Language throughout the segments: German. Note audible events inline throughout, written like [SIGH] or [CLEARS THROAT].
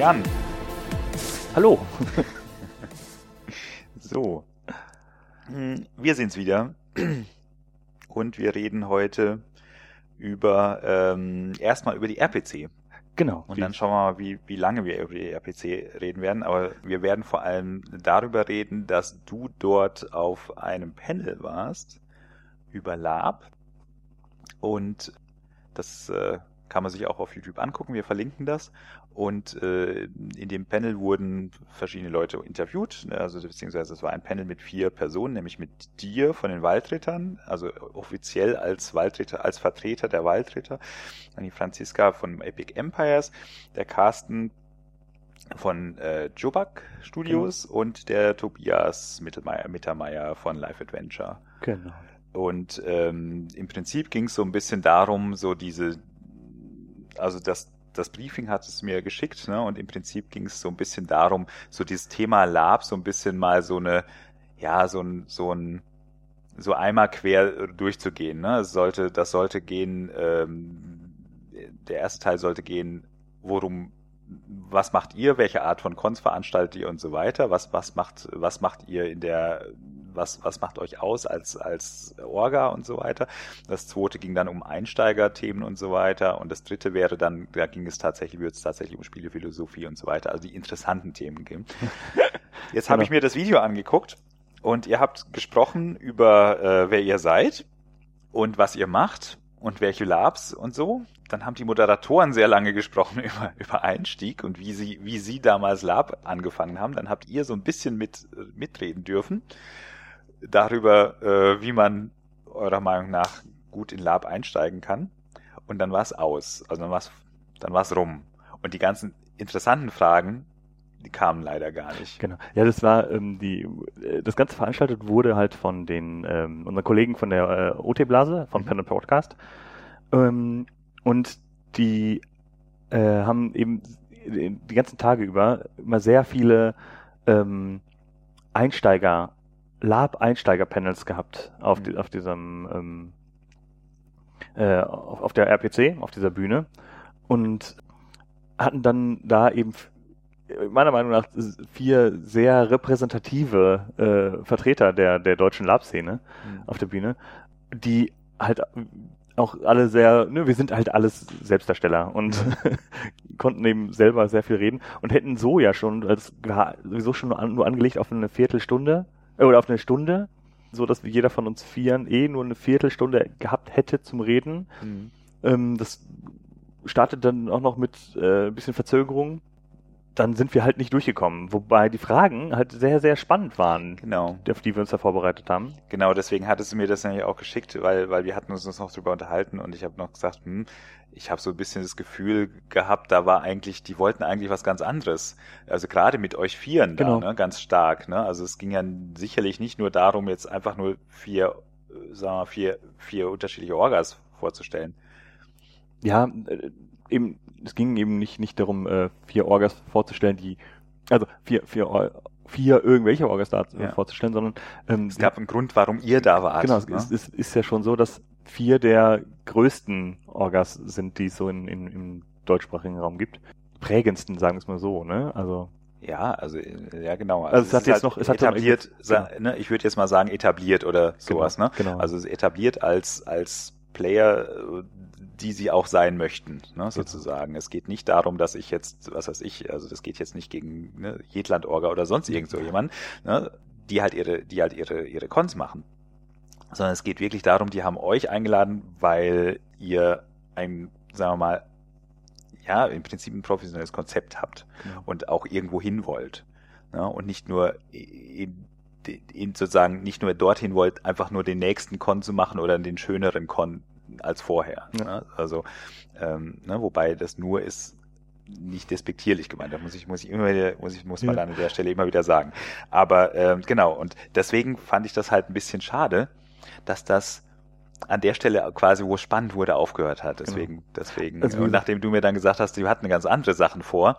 Jan. Hallo. [LAUGHS] so. Hm, wir sind's wieder. Und wir reden heute über ähm, erstmal über die RPC. Genau. Und dann schauen wir mal, wie, wie lange wir über die RPC reden werden. Aber wir werden vor allem darüber reden, dass du dort auf einem Panel warst über Lab. Und das äh, kann man sich auch auf YouTube angucken. Wir verlinken das. Und äh, in dem Panel wurden verschiedene Leute interviewt. Also beziehungsweise es war ein Panel mit vier Personen, nämlich mit dir von den Waldrittern, also offiziell als Waldritter, als Vertreter der Waldritter, dann die Franziska von Epic Empires, der Carsten von äh, Jobak Studios genau. und der Tobias Mittermeier, Mittermeier von Life Adventure. Genau. Und ähm, im Prinzip ging es so ein bisschen darum, so diese, also das, das Briefing hat es mir geschickt, ne? Und im Prinzip ging es so ein bisschen darum, so dieses Thema Lab so ein bisschen mal so eine, ja, so ein, so ein, so einmal quer durchzugehen. Ne? Es sollte, das sollte gehen, ähm, der erste Teil sollte gehen, worum was macht ihr, welche Art von Cons veranstaltet ihr und so weiter, was, was macht, was macht ihr in der, was, was macht euch aus als, als Orga und so weiter. Das zweite ging dann um Einsteigerthemen und so weiter und das dritte wäre dann, da ging es tatsächlich, würde es tatsächlich um Spielephilosophie und so weiter, also die interessanten Themen gehen. [LAUGHS] Jetzt habe genau. ich mir das Video angeguckt und ihr habt gesprochen über, äh, wer ihr seid und was ihr macht und welche Labs und so. Dann haben die Moderatoren sehr lange gesprochen [LAUGHS] über, über Einstieg und wie sie, wie sie damals Lab angefangen haben. Dann habt ihr so ein bisschen mit, mitreden dürfen darüber, äh, wie man eurer Meinung nach gut in Lab einsteigen kann. Und dann war es aus. Also dann war es dann war's rum. Und die ganzen interessanten Fragen, die kamen leider gar nicht. Genau. Ja, das war ähm, die äh, das Ganze veranstaltet wurde halt von den ähm, unseren Kollegen von der äh, OT-Blase, von mhm. Pen Podcast. Ähm, und die äh, haben eben die ganzen Tage über immer sehr viele ähm, Einsteiger, Lab-Einsteiger-Panels gehabt auf, mhm. die, auf diesem ähm, äh, auf, auf der RPC, auf dieser Bühne und hatten dann da eben meiner Meinung nach vier sehr repräsentative äh, Vertreter der, der deutschen Lab-Szene mhm. auf der Bühne, die halt auch alle sehr, ne, wir sind halt alles Selbstdarsteller und [LAUGHS] konnten eben selber sehr viel reden und hätten so ja schon, das war sowieso schon nur, an, nur angelegt auf eine Viertelstunde oder auf eine Stunde, so dass jeder von uns Vieren eh nur eine Viertelstunde gehabt hätte zum Reden. Mhm. Ähm, das startet dann auch noch mit äh, ein bisschen Verzögerung dann sind wir halt nicht durchgekommen. Wobei die Fragen halt sehr, sehr spannend waren. Genau. Auf die wir uns da vorbereitet haben. Genau, deswegen hattest du mir das nämlich auch geschickt, weil, weil wir hatten uns noch drüber unterhalten und ich habe noch gesagt, hm, ich habe so ein bisschen das Gefühl gehabt, da war eigentlich, die wollten eigentlich was ganz anderes. Also gerade mit euch Vieren da, genau. ne, ganz stark. Ne? Also es ging ja sicherlich nicht nur darum, jetzt einfach nur vier, äh, sagen wir, vier, vier unterschiedliche Orgas vorzustellen. Ja, äh, eben, es ging eben nicht, nicht darum, äh, vier Orgas vorzustellen, die, also vier, vier, vier irgendwelche Orgas da ja. vorzustellen, sondern ähm, es gab einen Grund, warum ihr da wart. Genau, ne? es ist, ist ja schon so, dass vier der größten Orgas sind, die es so in, in, im deutschsprachigen Raum gibt. Prägendsten, sagen wir es mal so, ne? Also ja, also ja genau. Also, also es, hat jetzt halt noch, es hat etabliert, genau. ne, ich würde jetzt mal sagen etabliert oder sowas, genau, ne? Genau. Also etabliert als als Player die sie auch sein möchten, ne, genau. sozusagen. Es geht nicht darum, dass ich jetzt, was weiß ich, also das geht jetzt nicht gegen ne, Jedland-Orga oder sonst irgend so jemand, ne, die halt ihre, die halt ihre, ihre Cons machen. Sondern es geht wirklich darum, die haben euch eingeladen, weil ihr ein, sagen wir mal, ja, im Prinzip ein professionelles Konzept habt genau. und auch irgendwo hin wollt. Ne, und nicht nur in, in sozusagen nicht nur dorthin wollt, einfach nur den nächsten Con zu machen oder den schöneren Con als vorher. Ja. Ne? Also, ähm, ne, wobei das nur ist nicht despektierlich gemeint. Da muss ich, muss ich immer wieder, muss ich, muss man ja. an der Stelle immer wieder sagen. Aber ähm, genau, und deswegen fand ich das halt ein bisschen schade, dass das an der Stelle quasi, wo es spannend wurde, aufgehört hat. Deswegen, genau. deswegen. Also, und nachdem du mir dann gesagt hast, du hatten ganz andere Sachen vor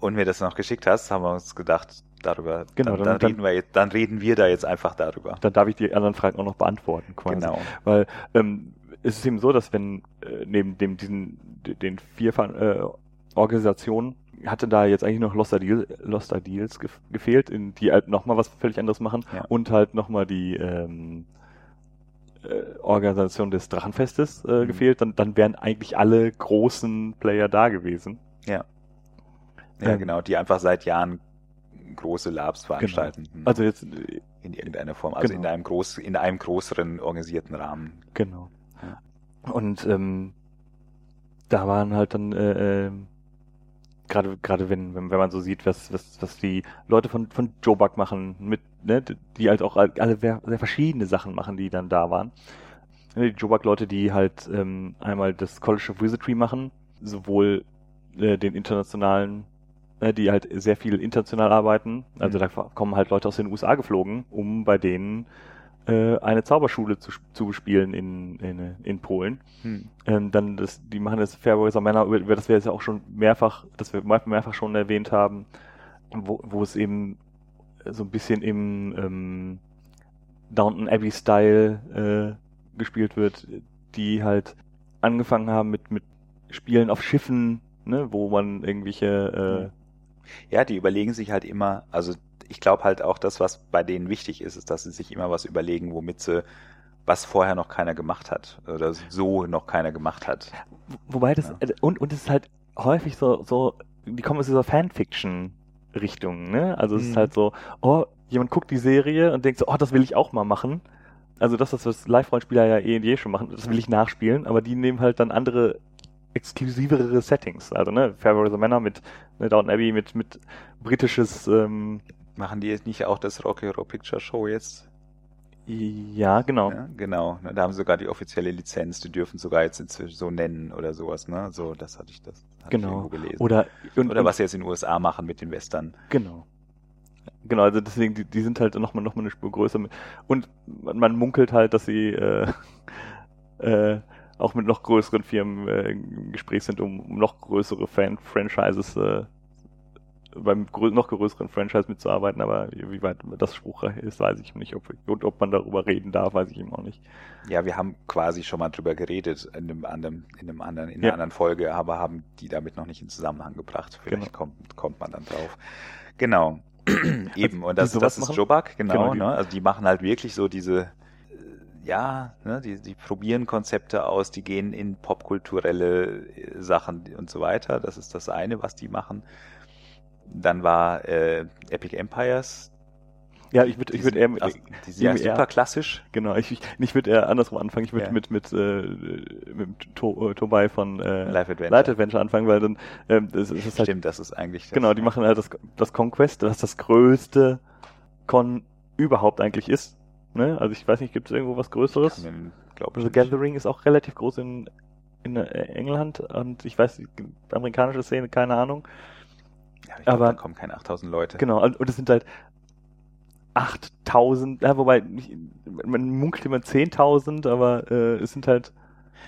und mir das noch geschickt hast, haben wir uns gedacht, darüber. Genau, dann, dann, dann, reden wir jetzt, dann reden wir da jetzt einfach darüber. Dann darf ich die anderen Fragen auch noch beantworten, quasi. Genau. Weil ähm, es ist eben so, dass wenn äh, neben dem diesen den vier äh, Organisationen hatte da jetzt eigentlich noch Lost Ideals, Lost Ideals gef gefehlt, in die halt nochmal was völlig anderes machen Ja. und halt nochmal die ähm, äh, Organisation des Drachenfestes äh, Mhm. gefehlt, dann, dann wären eigentlich alle großen Player da gewesen. Ja, Ähm, genau, die einfach seit Jahren große Labs veranstalten. Hm. Also jetzt, in irgendeiner Form, also Genau. in einem groß, in einem größeren organisierten Rahmen. genau. Ja. Und ähm, da waren halt dann äh, ähm, gerade gerade wenn, wenn wenn man so sieht, was was was die Leute von von Joe Buck machen mit ne, die halt auch alle sehr, verschiedene Sachen machen, die dann da waren. Die Joe Buck Leute, die halt ähm, einmal das College of Wizardry machen, sowohl äh, den internationalen äh, die halt sehr viel international arbeiten. Also Mhm. da kommen halt Leute aus den USA geflogen, um bei denen äh, eine Zauberschule zu, zu bespielen in, in, in Polen. Hm. Ähm, dann das, die machen das Fairways Männer, über, über das wir jetzt ja auch schon mehrfach, das wir mehrfach mehrfach schon erwähnt haben, wo, wo es eben so ein bisschen im ähm, Downton Abbey Style äh, gespielt wird, die halt angefangen haben mit mit Spielen auf Schiffen, ne, wo man irgendwelche Ja, die überlegen sich halt immer, also ich glaube halt auch, das, was bei denen wichtig ist, ist, dass sie sich immer was überlegen, womit sie, was vorher noch keiner gemacht hat oder so noch keiner gemacht hat. äh, wobei das Ja. äh, und und es ist halt häufig so so die kommen aus dieser Fanfiction Richtung, ne? Also es ist Mhm. halt so, oh, jemand guckt die Serie und denkt so, oh, das will ich auch mal machen. Also das, was Live-Rollenspieler ja eh und je schon machen, das will ich nachspielen, aber die nehmen halt dann andere exklusivere Settings. Also ne, Fairweather the Manor mit ne, Downton Abbey mit mit britisches ähm, Machen die jetzt nicht auch das Rocky Horror Picture Show jetzt? ja, genau. Ja, genau. Da haben sie sogar die offizielle Lizenz, die dürfen sogar jetzt inzwischen so nennen oder sowas, ne? So, das hatte ich das Genau. Oder und, Oder was sie jetzt in den USA machen mit den Western. Genau. Genau, also deswegen, die, die sind halt nochmal noch mal eine Spur größer. mit- Und man, man munkelt halt, dass sie äh, [LAUGHS] äh, auch mit noch größeren Firmen äh, im Gespräch sind, um, um noch größere Fan-Franchises, äh, beim noch größeren Franchise mitzuarbeiten, aber wie weit das spruchreich ist, weiß ich nicht. Ob, und ob man darüber reden darf, weiß ich eben auch nicht. Ja, wir haben quasi schon mal drüber geredet in einem anderen, in einem anderen, in einer Ja. anderen Folge, aber haben die damit noch nicht in Zusammenhang gebracht. Vielleicht kommt, kommt man dann drauf. Genau. [CLEARS THROAT] Eben. Und das, sowas das ist? Jobak, genau. Genau, die- ne? Also die machen halt wirklich so diese, äh, ja, ne, die, die probieren Konzepte aus, die gehen in popkulturelle äh, Sachen und so weiter. Das ist das eine, was die machen. Dann war äh, Epic Empires. Ja, ich würde ich würd eher, mit, also, die sind ja eher- super klassisch. genau, ich, ich, ich würde eher andersrum anfangen. Ich würde Ja. mit, mit, äh, mit to, äh, Tobai von äh, Live Adventure. Light Adventure anfangen, weil dann ähm, das, das ist halt Stimmt, das ist eigentlich das, Genau, die machen halt das, das Conquest, was das größte Con überhaupt eigentlich ist. Ne? Also ich weiß nicht, gibt es irgendwo was Größeres? glaube Also Gathering ist auch relativ groß in, in äh, England und ich weiß, die amerikanische Szene, keine Ahnung. Ja, ich glaub, aber- da kommen keine 8000 Leute. Genau, und, und es sind halt 8000, ja, wobei man munkelt immer 10.000, aber äh, es sind halt,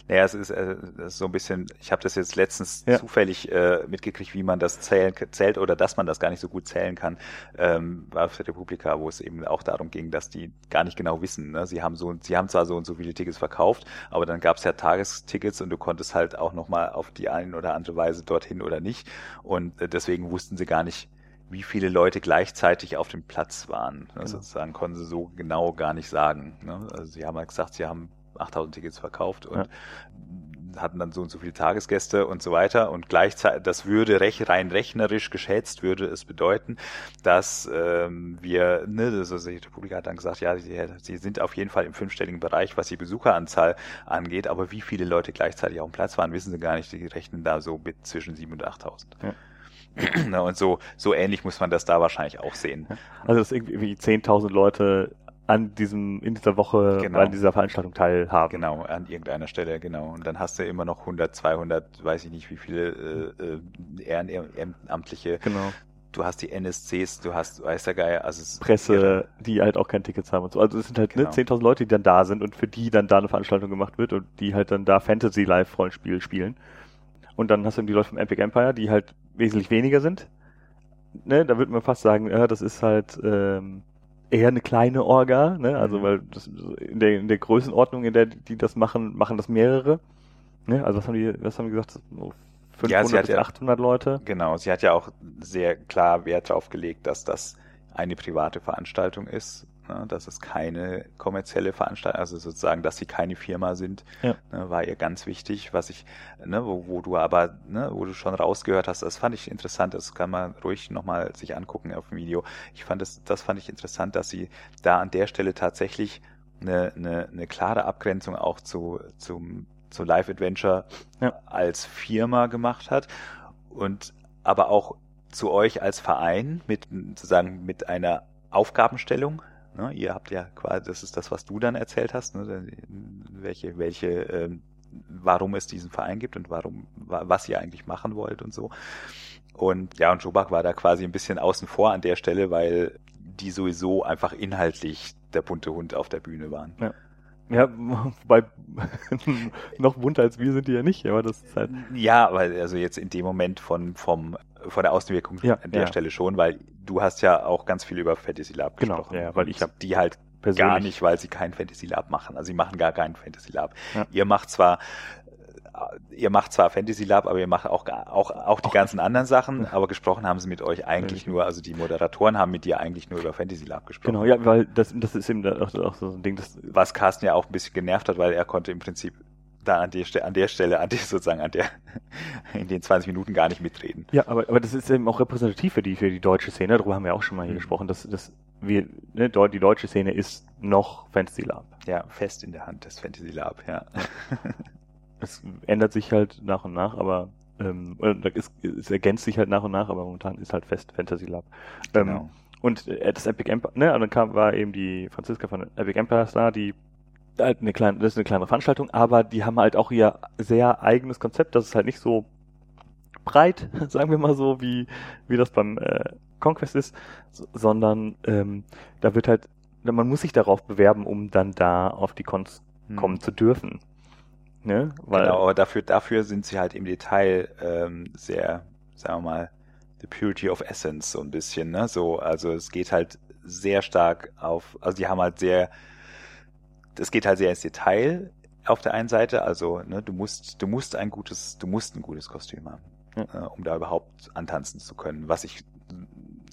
Naja, es ist, äh, das ist so ein bisschen, ich habe das jetzt letztens Ja. zufällig äh, mitgekriegt, wie man das zählen, zählt oder dass man das gar nicht so gut zählen kann, ähm, war auf der Republika, wo es eben auch darum ging, dass die gar nicht genau wissen. Ne? Sie haben so, sie haben zwar so und so viele Tickets verkauft, aber dann gab es ja Tagestickets und du konntest halt auch nochmal auf die eine oder andere Weise dorthin oder nicht. Und äh, deswegen wussten sie gar nicht, wie viele Leute gleichzeitig auf dem Platz waren. Ne? Genau. Sozusagen konnten sie so genau gar nicht sagen. Ne? Also sie haben halt gesagt, sie haben 8000 Tickets verkauft und hatten dann so und so viele Tagesgäste und so weiter und gleichzeitig, das würde rech, rein rechnerisch geschätzt, würde es bedeuten, dass ähm, wir, ne, also die Republik hat dann gesagt, ja, sie, sie sind auf jeden Fall im fünfstelligen Bereich, was die Besucheranzahl angeht, aber wie viele Leute gleichzeitig auf dem Platz waren, wissen sie gar nicht, die rechnen da so mit zwischen 7.000 und 8.000. Ja. [CLEARS THROAT] Und so, so ähnlich muss man das da wahrscheinlich auch sehen. also dass irgendwie 10.000 Leute an diesem, in dieser Woche Genau. an dieser Veranstaltung teilhaben. Genau, an irgendeiner Stelle, genau. Und dann hast du immer noch 100, 200, weiß ich nicht, wie viele äh, äh, Ehrenamtliche. Genau. Du hast die NSCs, du hast, weiß der Geier, also es ist Presse, irre. die halt auch kein Tickets haben und so. Also es sind halt Genau. ne, 10.000 Leute, die dann da sind und für die dann da eine Veranstaltung gemacht wird und die halt dann da Fantasy Live Rollenspiel spielen. Und dann hast du die Leute vom Epic Empire, die halt wesentlich weniger sind. Ne, da würde man fast sagen, ja, das ist halt ähm, eher eine kleine Orga, ne? Also Mhm. weil das, in der in der Größenordnung, in der die das machen, machen das mehrere. Ne? Also was haben die, was haben die gesagt? So 500 Ja, sie hat bis ja- 800 Leute. Genau, sie hat ja auch sehr klar Wert darauf gelegt, dass das eine private Veranstaltung ist, ne, dass es keine kommerzielle Veranstaltung, also sozusagen, dass sie keine Firma sind, Ja. ne, war ihr ganz wichtig, was ich, ne, wo, wo du aber, ne, wo du schon rausgehört hast, das fand ich interessant, das kann man ruhig nochmal sich angucken auf dem Video. Ich fand das, das fand ich interessant, dass sie da an der Stelle tatsächlich eine, eine, eine klare Abgrenzung auch zu, zum, zu Live Adventure Ja. als Firma gemacht hat und aber auch zu euch als Verein mit sozusagen mit einer Aufgabenstellung. Ne? Ihr habt ja quasi, das ist das, was du dann erzählt hast, ne? welche, welche, ähm, warum es diesen Verein gibt und warum, wa- was ihr eigentlich machen wollt und so. Und ja, und Jobak war da quasi ein bisschen außen vor an der Stelle, weil die sowieso einfach inhaltlich der bunte Hund auf der Bühne waren. Ja, [LAUGHS] wobei [LAUGHS] noch bunter als wir sind die ja nicht, aber das ist halt. Ja, aber also jetzt in dem Moment von, vom, von der Außenwirkung Ja, an der ja. Stelle schon, weil du hast ja auch ganz viel über Fantasy Lab Genau, gesprochen. ja, weil ich Und die halt Persönlich. gar nicht, weil sie kein Fantasy Lab machen. Also sie machen gar kein Fantasy Lab. Ja. Ihr macht zwar ihr macht zwar Fantasy Lab, aber ihr macht auch auch auch die ganzen anderen Sachen, aber gesprochen haben sie mit euch eigentlich nur, also die Moderatoren haben mit dir eigentlich nur über Fantasy Lab gesprochen. Genau, ja, weil das, das ist eben auch, auch so ein Ding, das Was Carsten ja auch ein bisschen genervt hat, weil er konnte im Prinzip da an der, an der Stelle, an der [LAUGHS] sozusagen an der in den 20 Minuten gar nicht mitreden. Ja, aber, aber das ist eben auch repräsentativ für die, für die deutsche Szene. Darüber haben wir auch schon mal hier Mhm. gesprochen, dass, dass wir, ne, die deutsche Szene ist noch Fantasy Lab. Ja, fest in der Hand des Fantasy Lab, ja. [LAUGHS] Es ändert sich halt nach und nach, aber ähm, es, es ergänzt sich halt nach und nach, aber momentan ist halt fest Fantasy Lab. Ähm, Genau. und äh, das Epic Empire, ne, und dann kam, war eben die Franziska von Epic Empires da, die halt eine kleine, das ist eine kleine Veranstaltung, aber die haben halt auch ihr sehr eigenes Konzept, das ist halt nicht so breit, [LAUGHS] sagen wir mal so, wie, wie das beim äh, Conquest ist, so, sondern ähm, da wird halt, man muss sich darauf bewerben, um dann da auf die Cons Hm. kommen zu dürfen. Ne? Weil, Genau, aber dafür, dafür sind sie halt im Detail ähm, sehr, sagen wir mal, the purity of essence so ein bisschen, ne? So, also es geht halt sehr stark auf, also die haben halt sehr, es geht halt sehr ins Detail auf der einen Seite, also ne, du musst, du musst ein gutes, du musst ein gutes Kostüm haben, Ja. äh, um da überhaupt antanzen zu können. Was ich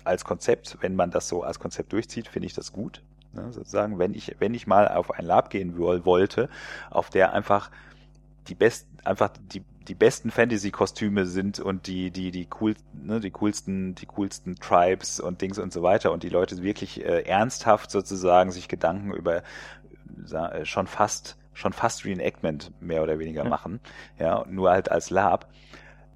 als Konzept, wenn man das so als Konzept durchzieht, finde ich das gut. Ne, sozusagen, wenn ich, wenn ich mal auf ein Lab gehen woll- wollte, auf der einfach die besten, einfach die, die besten Fantasy-Kostüme sind und die, die, die cool, ne, die coolsten, die coolsten Tribes und Dings und so weiter und die Leute wirklich äh, ernsthaft sozusagen sich Gedanken über äh, schon fast, schon fast Reenactment mehr oder weniger Ja. machen, ja, nur halt als Lab,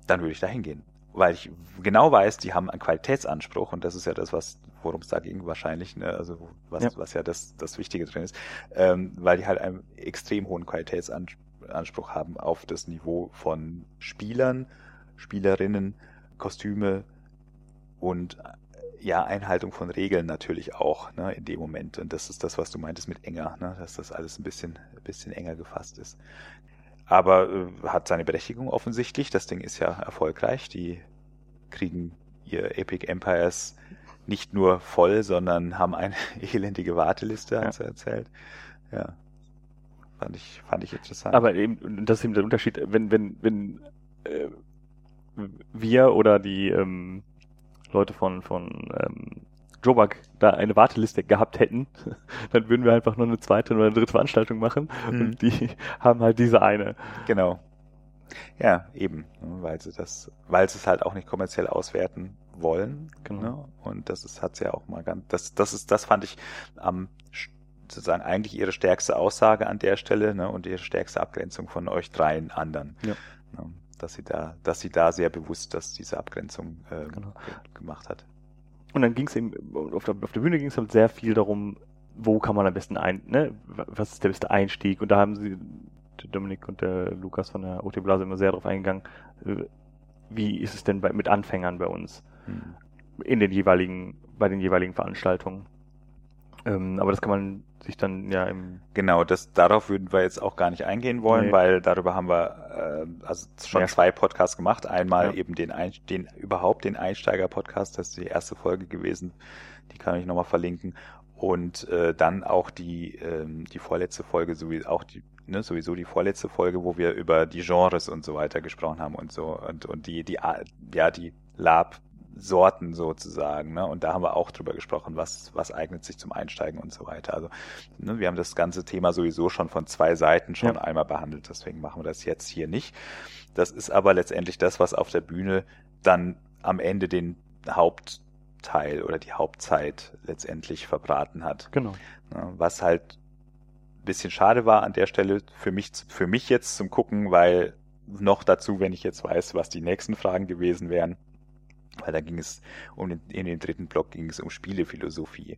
dann würde ich da hingehen. Weil ich genau weiß, die haben einen Qualitätsanspruch und das ist ja das, was, worum es da ging wahrscheinlich, ne? also was, Ja. was ja das, das Wichtige drin ist, ähm, weil die halt einen extrem hohen Qualitätsanspruch haben auf das Niveau von Spielern, Spielerinnen, Kostüme und äh, ja, Einhaltung von Regeln natürlich auch, ne, in dem Moment. Und das ist das, was du meintest mit enger, ne, dass das alles ein bisschen, ein bisschen enger gefasst ist. Aber äh, hat seine Berechtigung offensichtlich. Das Ding ist ja erfolgreich. Die kriegen ihr Epic Empires nicht nur voll, sondern haben eine [LAUGHS] elendige Warteliste, hat Ja. sie erzählt. Ja. Fand ich, fand ich interessant. Aber eben, das ist eben der Unterschied, wenn, wenn, wenn äh, wir oder die ähm, Leute von, von ähm, Jobak da eine Warteliste gehabt hätten, [LAUGHS] dann würden wir einfach nur eine zweite oder eine dritte Veranstaltung machen Mhm. und die [LAUGHS] haben halt diese eine. Genau. Ja, eben, weil sie das, weil sie es halt auch nicht kommerziell auswerten wollen. Genau. Ne? Und das ist, hat sie ja auch mal ganz, das, das ist, das fand ich am sozusagen eigentlich ihre stärkste Aussage an der Stelle, ne, und ihre stärkste Abgrenzung von euch dreien anderen. Ja. Ne, dass sie da, dass sie da sehr bewusst, dass diese Abgrenzung äh, Genau. ge- gemacht hat. Und dann ging es eben, auf der, auf der Bühne ging es halt sehr viel darum, wo kann man am besten ein, ne, was ist der beste Einstieg? Und da haben sie, der Dominik und der Lukas von der OT Blase immer sehr darauf eingegangen, äh, wie ist es denn bei, mit Anfängern bei uns? Hm. in den jeweiligen, bei den jeweiligen Veranstaltungen. Ähm, aber das kann man sich dann ja im Genau, das, darauf würden wir jetzt auch gar nicht eingehen wollen, Nee. weil darüber haben wir äh, also schon Ja. zwei Podcasts gemacht. Einmal Ja. eben den, Ein den überhaupt den Einsteiger-Podcast, das ist die erste Folge gewesen, die kann ich nochmal verlinken. Und äh, dann auch die, ähm, die vorletzte Folge, sowie auch die, ne, sowieso die vorletzte Folge, wo wir über die Genres und so weiter gesprochen haben und so und, und die, die, ja, die Lab Sorten sozusagen. Ne? Und da haben wir auch drüber gesprochen, was, was eignet sich zum Einsteigen und so weiter. Also ne, wir haben das ganze Thema sowieso schon von zwei Seiten schon ja. einmal behandelt, deswegen machen wir das jetzt hier nicht. Das ist aber letztendlich das, was auf der Bühne dann am Ende den Hauptteil oder die Hauptzeit letztendlich verbraten hat. Genau. Ne? Was halt ein bisschen schade war an der Stelle für mich, für mich jetzt zum Gucken, weil noch dazu, wenn ich jetzt weiß, was die nächsten Fragen gewesen wären, weil da ging es um den, in den dritten Block ging es um Spielephilosophie.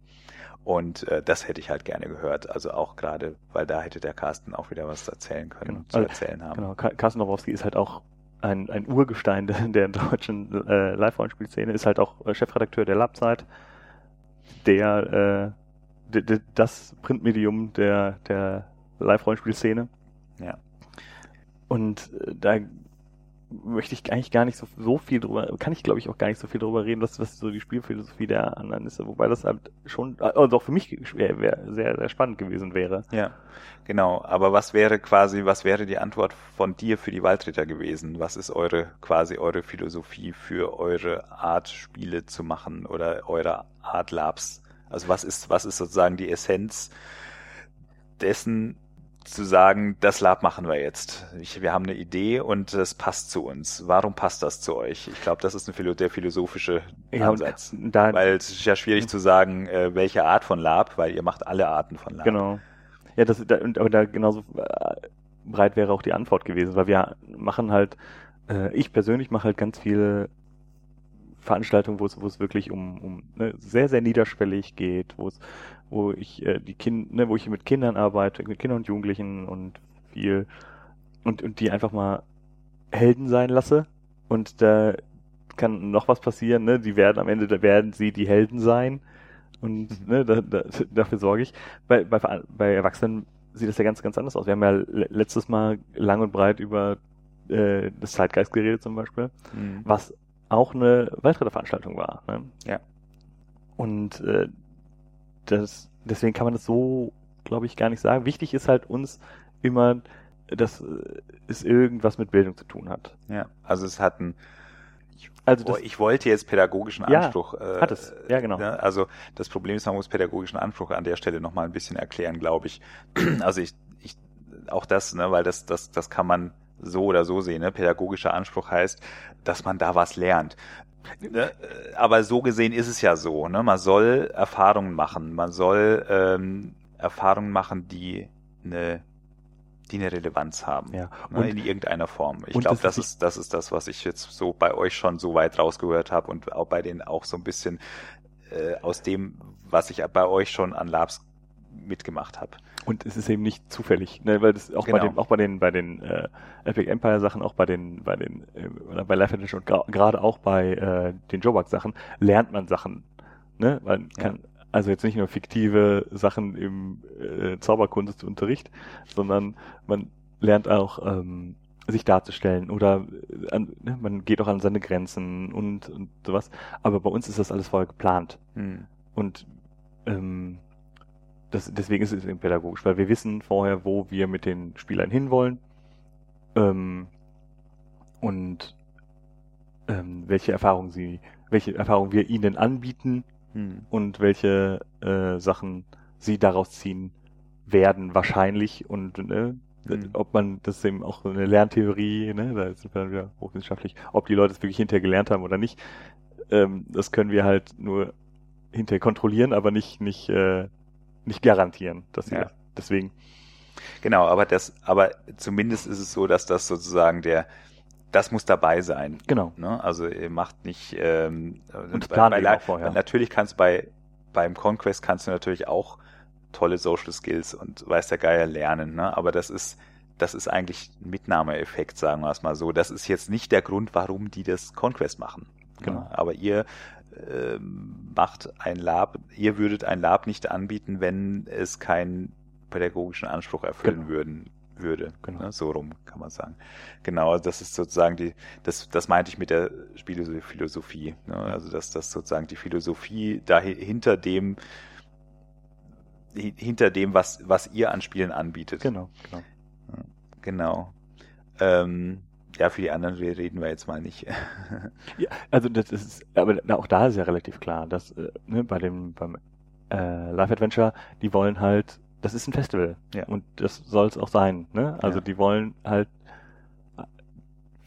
Und äh, das hätte ich halt gerne gehört. Also auch gerade, weil da hätte der Carsten auch wieder was erzählen können, genau. zu also, erzählen haben. Genau, Carsten Nowowski ist halt auch ein, ein Urgestein der, deutschen äh, Live-Rollenspielszene, ist halt auch äh, Chefredakteur der Labzeit, der äh, das Printmedium der, der Live-Rollenspielszene. Ja. Und äh, da möchte ich eigentlich gar nicht so, so viel drüber, kann ich glaube ich auch gar nicht so viel drüber reden, was, was so die Spielphilosophie der anderen ist, wobei das halt schon, also auch für mich schwer, sehr, sehr spannend gewesen wäre. Ja, genau. Aber was wäre quasi, was wäre die Antwort von dir für die Waldritter gewesen? Was ist eure, quasi eure Philosophie für eure Art Spiele zu machen oder eure Art Labs? Also was ist, was ist sozusagen die Essenz dessen, zu sagen, das Lab machen wir jetzt. Ich, wir haben eine Idee und es passt zu uns. Warum passt das zu euch? Ich glaube, das ist eine, der philosophische ja, Ansatz. Da, weil es ist ja schwierig zu sagen, äh, welche Art von Lab, weil ihr macht alle Arten von Lab. Genau. Ja, das, da, aber da genauso äh, breit wäre auch die Antwort gewesen, weil wir machen halt, äh, ich persönlich mache halt ganz viele Veranstaltungen, wo es, wo es wirklich um, um ne, sehr, sehr niederschwellig geht, wo es wo ich äh, die Kind, ne, wo ich mit Kindern arbeite, mit Kindern und Jugendlichen und viel und, und die einfach mal Helden sein lasse. Und da kann noch was passieren, ne? Die werden am Ende, da werden sie die Helden sein. Und mhm. ne, da, da, dafür sorge ich. Bei, bei, bei Erwachsenen sieht das ja ganz, ganz anders aus. Wir haben ja letztes Mal lang und breit über äh, das Zeitgeist geredet zum Beispiel, mhm. was auch eine Waldritterveranstaltung war. Ne? Ja. Und äh, das, deswegen kann man das so, glaube ich, gar nicht sagen. Wichtig ist halt uns immer, dass es irgendwas mit Bildung zu tun hat. Ja, also es hat ein, ich, also das, ich wollte jetzt pädagogischen Anspruch. Ja, äh, hat es, ja genau. Ne? Also das Problem ist, man muss pädagogischen Anspruch an der Stelle nochmal ein bisschen erklären, glaube ich. [CLEARS THROAT] Also ich, ich, auch das, ne, weil das, das, das kann man so oder so sehen. Ne? Pädagogischer Anspruch heißt, dass man da was lernt. Ne? Aber so gesehen ist es ja so. Ne? Man soll Erfahrungen machen. Man soll ähm, Erfahrungen machen, die eine, die eine Relevanz haben. Ja. Ne? In irgendeiner Form. Ich glaube, das, ist, das ist das, was ich jetzt so bei euch schon so weit rausgehört habe und auch bei denen auch so ein bisschen äh, aus dem, was ich bei euch schon an Labs mitgemacht habe. Und es ist eben nicht zufällig, ne, weil das auch genau. bei den, auch bei den, bei den äh, Epic Empire Sachen, auch bei den, bei den, äh, oder bei Life Edition und gerade auch bei äh, den Jobak Sachen lernt man Sachen, ne, man kann ja. also jetzt nicht nur fiktive Sachen im äh, Zauberkunstunterricht, sondern man lernt auch ähm, sich darzustellen oder äh, an, ne, man geht auch an seine Grenzen und, und sowas. Aber bei uns ist das alles vorher geplant. Hm. Und ähm, das, deswegen ist es eben pädagogisch, weil wir wissen vorher, wo wir mit den Spielern hinwollen ähm, und ähm, welche Erfahrungen sie, welche Erfahrungen wir ihnen anbieten hm. und welche äh, Sachen sie daraus ziehen werden wahrscheinlich und ne, hm. ob man das ist eben auch eine Lerntheorie, ne, da sind wir dann wieder hochwissenschaftlich, ob die Leute es wirklich hinterher gelernt haben oder nicht, ähm, das können wir halt nur hinterher kontrollieren, aber nicht nicht äh, nicht garantieren, dass sie ja. das. Deswegen. Genau, aber das, aber zumindest ist es so, dass das sozusagen der, das muss dabei sein. Genau. Ne? Also ihr macht nicht ähm, und bei, bei auch vorher. Natürlich kannst du bei beim Conquest kannst du natürlich auch tolle Social Skills und weiß der Geier lernen, ne? Aber das ist das ist eigentlich ein Mitnahmeeffekt, sagen wir es mal so. Das ist jetzt nicht der Grund, warum die das Conquest machen. Genau. Ne? Aber ihr äh, macht ein Lab, ihr würdet ein Lab nicht anbieten, wenn es keinen pädagogischen Anspruch erfüllen genau. würden, würde. Genau. Ne? So rum kann man sagen. Genau, das ist sozusagen die, das, das meinte ich mit der Spielephilosophie. Ne? Also dass das sozusagen die Philosophie dahinter dem, hinter dem, was, was ihr an Spielen anbietet. Genau, genau. genau. Ähm, ja, für die anderen reden wir jetzt mal nicht. [LAUGHS] ja, also das ist, aber auch da ist ja relativ klar, dass äh, ne, bei dem beim äh, Live Adventure, die wollen halt, das ist ein Festival ja. und das soll es auch sein. Ne? Also ja. die wollen halt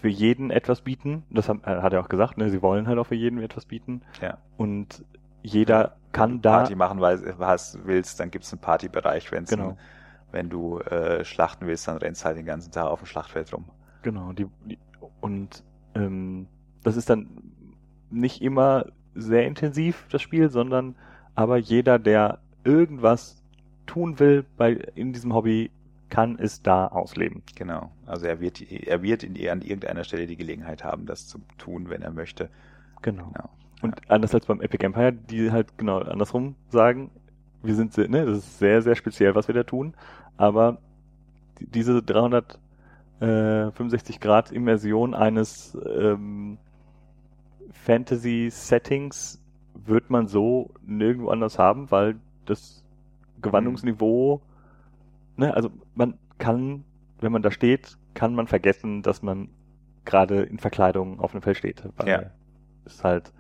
für jeden etwas bieten. Das hat, hat er auch gesagt, ne? sie wollen halt auch für jeden etwas bieten. Ja. Und jeder kann da. Party machen weil, was willst, dann gibt es einen Partybereich, wenn genau. wenn du äh, schlachten willst, dann rennst halt den ganzen Tag auf dem Schlachtfeld rum. Genau, die, die und ähm, das ist dann nicht immer sehr intensiv, das Spiel, sondern aber jeder, der irgendwas tun will bei in diesem Hobby, kann es da ausleben. Genau. Also er wird, er wird in, an irgendeiner Stelle die Gelegenheit haben, das zu tun, wenn er möchte. Genau. genau. Und ja. anders als beim Epic Empire, die halt genau andersrum sagen, wir sind, ne, das ist sehr, sehr speziell, was wir da tun, aber diese 365 Grad Immersion eines ähm, Fantasy-Settings wird man so nirgendwo anders haben, weil das Gewandungsniveau, mhm. ne, also man kann, wenn man da steht, kann man vergessen, dass man gerade in Verkleidung auf einem Feld steht. Weil ja. es halt,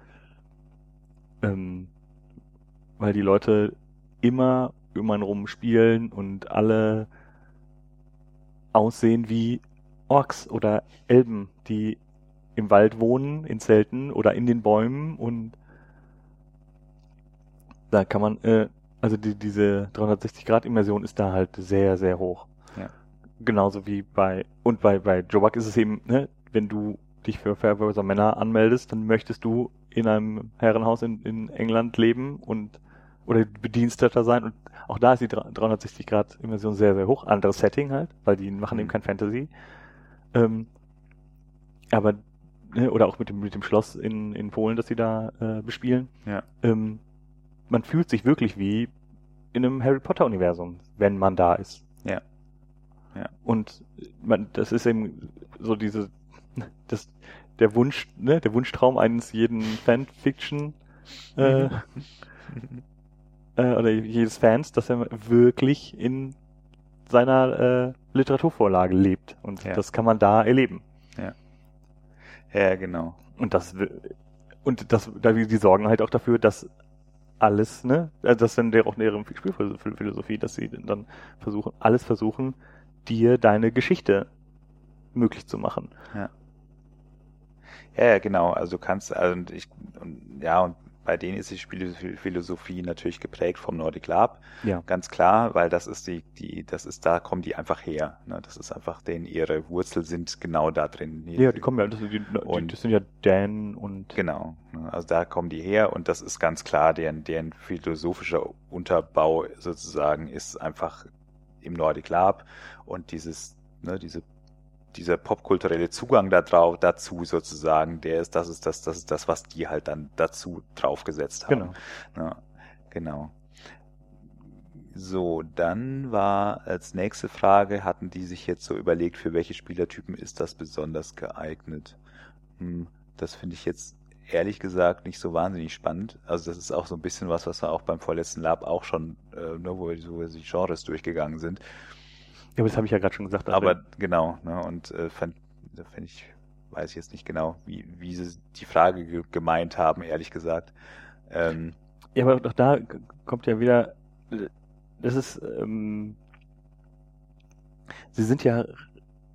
ähm, weil die Leute immer um einen rum spielen und alle aussehen wie Orks oder Elben, die im Wald wohnen, in Zelten oder in den Bäumen und da kann man, äh, also die, diese 360-Grad-Immersion ist da halt sehr, sehr hoch. Ja. Genauso wie bei, und bei, bei Joe Buck ist es eben, ne, wenn du dich für Fairweather Männer anmeldest, dann möchtest du in einem Herrenhaus in, in England leben und oder Bediensteter sein und auch da ist die 360 Grad Immersion sehr, sehr hoch. Anderes Setting halt, weil die machen eben mhm. kein Fantasy. Ähm, aber, ne, oder auch mit dem, mit dem Schloss in, in Polen, das sie da äh, bespielen. Ja. Ähm, man fühlt sich wirklich wie in einem Harry Potter Universum, wenn man da ist. Ja. Ja. Und man, das ist eben so diese, das, der Wunsch, ne, der Wunschtraum eines jeden Fanfiction, äh, [LAUGHS] äh, oder jedes Fans, dass er wirklich in seiner äh, Literaturvorlage lebt. Und ja. das kann man da erleben. Ja. Ja, genau. Und das und das, da die sorgen halt auch dafür, dass alles, ne, also das ist dann auch deren Spielphilosophie, dass sie dann versuchen, alles versuchen, dir deine Geschichte möglich zu machen. Ja. Ja, genau. Also du kannst, also ich, und, ja, und bei denen ist die Spielphilosophie natürlich geprägt vom Nordic Lab. Ja. Ganz klar, weil das ist die, die, das ist, da kommen die einfach her. Ne? Das ist einfach denen, ihre Wurzel sind genau da drin. Ja, die kommen ja, das, die, und, das sind ja Dan und. Genau. Ne? Also da kommen die her und das ist ganz klar, deren, deren philosophischer Unterbau sozusagen ist einfach im Nordic Lab und dieses, ne, diese dieser popkulturelle Zugang da drauf, dazu sozusagen, der ist, das ist das, das ist das, was die halt dann dazu draufgesetzt haben. Genau. Ja, genau. So, dann war als nächste Frage, hatten die sich jetzt so überlegt, für welche Spielertypen ist das besonders geeignet? Hm, das finde ich jetzt ehrlich gesagt nicht so wahnsinnig spannend. Also das ist auch so ein bisschen was, was wir auch beim vorletzten Lab auch schon, äh, ne, wo, wo wir die Genres durchgegangen sind. Ja, aber das habe ich ja gerade schon gesagt. Aber genau, ne, und äh, fand, fand ich, weiß ich jetzt nicht genau, wie, wie sie die Frage ge gemeint haben, ehrlich gesagt. Ähm, ja, aber doch da kommt ja wieder, das ist, ähm, sie sind ja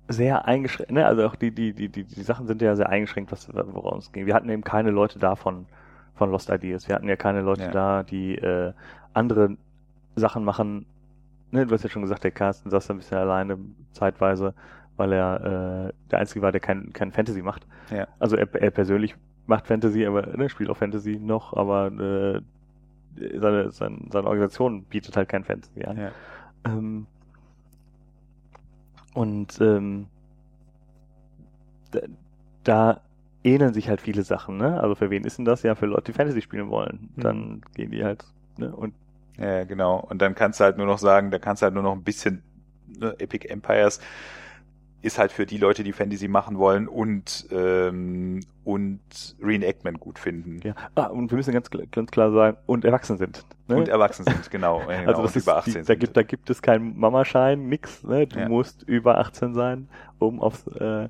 sehr eingeschränkt, ne? also auch die, die, die, die, die Sachen sind ja sehr eingeschränkt, was worum es ging. Wir hatten eben keine Leute da von, von Lost Ideas. Wir hatten ja keine Leute ja. da, die äh, andere Sachen machen, ne, du hast ja schon gesagt, der Carsten saß da ein bisschen alleine zeitweise, weil er äh, der Einzige war, der kein, kein Fantasy macht. Ja. Also er, er persönlich macht Fantasy, aber ne, spielt auch Fantasy noch, aber äh, seine, seine, seine Organisation bietet halt kein Fantasy an. Ja. Ähm, und ähm, da, da ähneln sich halt viele Sachen, ne? Also für wen ist denn das? Ja, für Leute, die Fantasy spielen wollen. Mhm. Dann gehen die halt, ne? Und ja, genau. Und dann kannst du halt nur noch sagen, da kannst du halt nur noch ein bisschen ne, Epic Empires ist halt für die Leute, die Fantasy machen wollen und ähm, und Reenactment gut finden. Ja. Ah, und wir müssen ganz, ganz klar sagen, und erwachsen sind. Ne? Und erwachsen sind, genau. [LAUGHS] genau also das ist über 18 die, da, gibt, da gibt es keinen Mamaschein, nix. Ne? Du ja. musst über 18 sein, um aufs äh,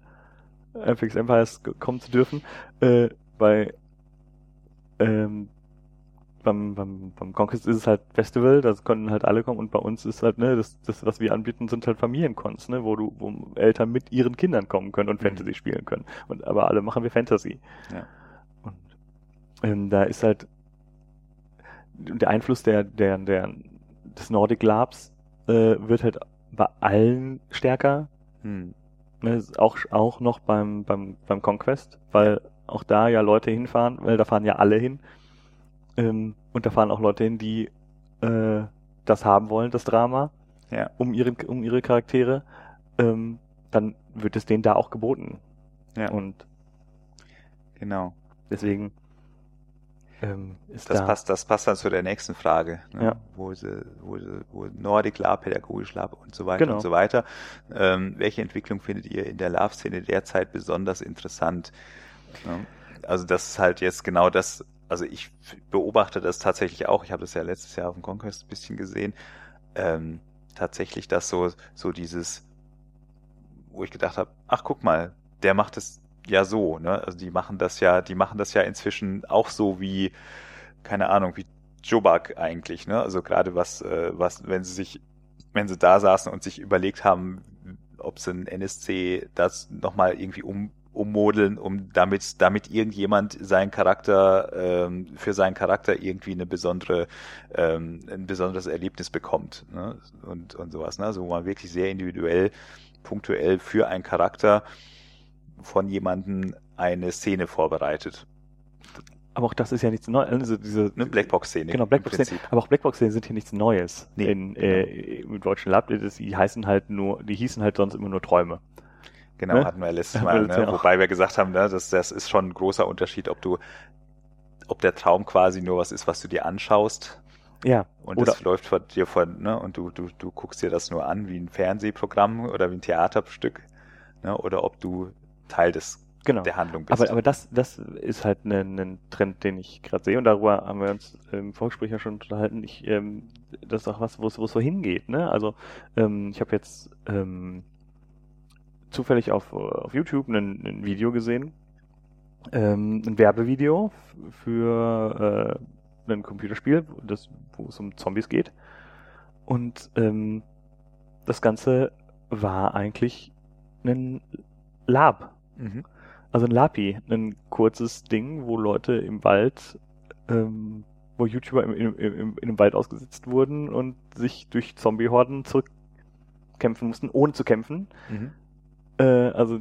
FX Empires kommen zu dürfen. Äh, bei ähm, beim, beim, beim Conquest ist es halt Festival, da konnten halt alle kommen und bei uns ist halt, ne, das, das, was wir anbieten, sind halt Familiencons, ne, wo du, wo Eltern mit ihren Kindern kommen können und mhm. Fantasy spielen können. Und aber alle machen wir Fantasy. Ja. Und ähm, da ist halt der Einfluss der, der, der des Nordic Labs äh, wird halt bei allen stärker. Hm. Ne, auch, auch noch beim, beim, beim Conquest, weil auch da ja Leute hinfahren, weil da fahren ja alle hin. Ähm, und da fahren auch Leute hin, die äh, das haben wollen, das Drama, ja. um, ihren, um ihre Charaktere. Ähm, dann wird es denen da auch geboten. Ja. Und genau. Deswegen ähm, ist das da passt, das passt dann zu der nächsten Frage, ne? ja. wo sie, wo sie, wo Nordic Lab, pädagogisch Lab und so weiter genau. und so weiter. Ähm, welche Entwicklung findet ihr in der Lab-Szene derzeit besonders interessant? Ja. Also das ist halt jetzt genau das, also ich beobachte das tatsächlich auch, ich habe das ja letztes Jahr auf dem Conquest ein bisschen gesehen, ähm, tatsächlich, dass so, so dieses, wo ich gedacht habe, ach guck mal, der macht es ja so, ne? Also die machen das ja, die machen das ja inzwischen auch so wie, keine Ahnung, wie Jobak eigentlich, ne? Also gerade was, äh, was, wenn sie sich, wenn sie da saßen und sich überlegt haben, ob sie ein NSC das nochmal irgendwie um ummodeln, um damit, damit irgendjemand seinen Charakter, ähm, für seinen Charakter irgendwie eine besondere, ähm, ein besonderes Erlebnis bekommt. Ne? Und, und sowas, ne? Also wo man wirklich sehr individuell, punktuell für einen Charakter von jemandem eine Szene vorbereitet. Aber auch das ist ja nichts Neues. Also diese eine Blackbox-Szene. Genau, Blackbox-Szene. Aber auch Blackbox-Szenen sind hier nichts Neues. Nee, in, äh, Im deutschen Lab, die heißen halt nur, die hießen halt sonst immer nur Träume. Genau, ne? hatten wir letztes Mal, ne? wobei wir gesagt haben, ne, das, das ist schon ein großer Unterschied, ob du, ob der Traum quasi nur was ist, was du dir anschaust. Ja. Und oder das läuft vor dir von, ne, und du, du, du guckst dir das nur an wie ein Fernsehprogramm oder wie ein Theaterstück, ne, oder ob du Teil des genau. der Handlung bist. Aber, aber das, das ist halt ein, ne, ein Trend, den ich gerade sehe und darüber haben wir uns im Vorgespräch ja schon unterhalten. Ich, ähm, das ist auch was, wo es wo es so hingeht. Ne? Also ähm, ich habe jetzt ähm, zufällig auf, auf YouTube ein, ein Video gesehen, ähm, ein Werbevideo für äh, ein Computerspiel, das, wo es um Zombies geht. Und ähm, das Ganze war eigentlich ein Lab. Mhm. Also ein Lapi, ein kurzes Ding, wo Leute im Wald, ähm, wo YouTuber im, im, im, in dem Wald ausgesetzt wurden und sich durch Zombie-Horden zurückkämpfen mussten, ohne zu kämpfen. Mhm. Äh, also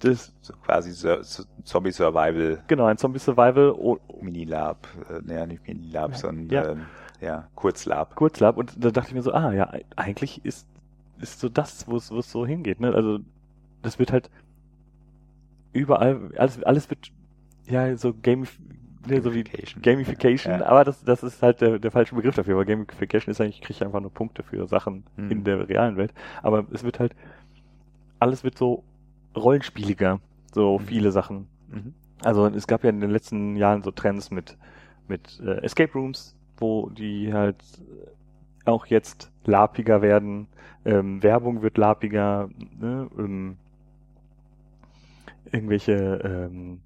das so quasi so Zombie Survival. Genau, ein Zombie Survival Minilab, äh, naja, nicht Minilab, ja. sondern ja. Ähm, ja, Kurzlab. Kurzlab und da dachte ich mir so, ah ja, eigentlich ist ist so das, wo es wo es so hingeht, ne? Also das wird halt überall alles alles wird ja so Gamif nee, so wie Gamification, ja. aber das das ist halt der, der falsche Begriff dafür, weil Gamification ist eigentlich, ich kriege einfach nur Punkte für Sachen hm. in der realen Welt, aber es wird halt alles wird so rollenspieliger, so mhm. viele Sachen. Mhm. Also es gab ja in den letzten Jahren so Trends mit, mit äh, Escape Rooms, wo die halt auch jetzt lapiger werden. Ähm, Werbung wird lapiger. Ne? Ähm, irgendwelche ähm,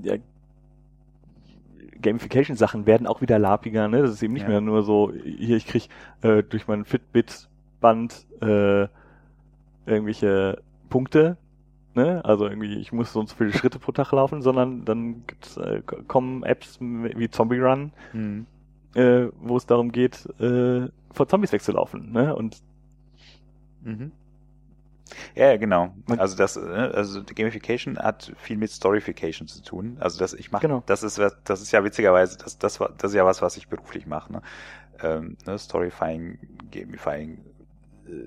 ja, Gamification-Sachen werden auch wieder lapiger. Ne? Das ist eben nicht ja. mehr nur so, hier, ich krieg äh, durch mein Fitbit-Band äh, irgendwelche Punkte, ne? Also irgendwie, ich muss so und so viele Schritte pro Tag laufen, sondern dann gibt's, äh, kommen Apps wie Zombie Run, mhm. äh, wo es darum geht, äh, vor Zombies wegzulaufen, ne? Und mhm. Ja, genau. Also das, ne, also die Gamification hat viel mit Storyfication zu tun. Also das, ich mache, genau. das ist, das ist ja witzigerweise, das, das war, das ist ja was, was ich beruflich mache. Ne? Ähm, ne, Storyfying, Gamifying, äh,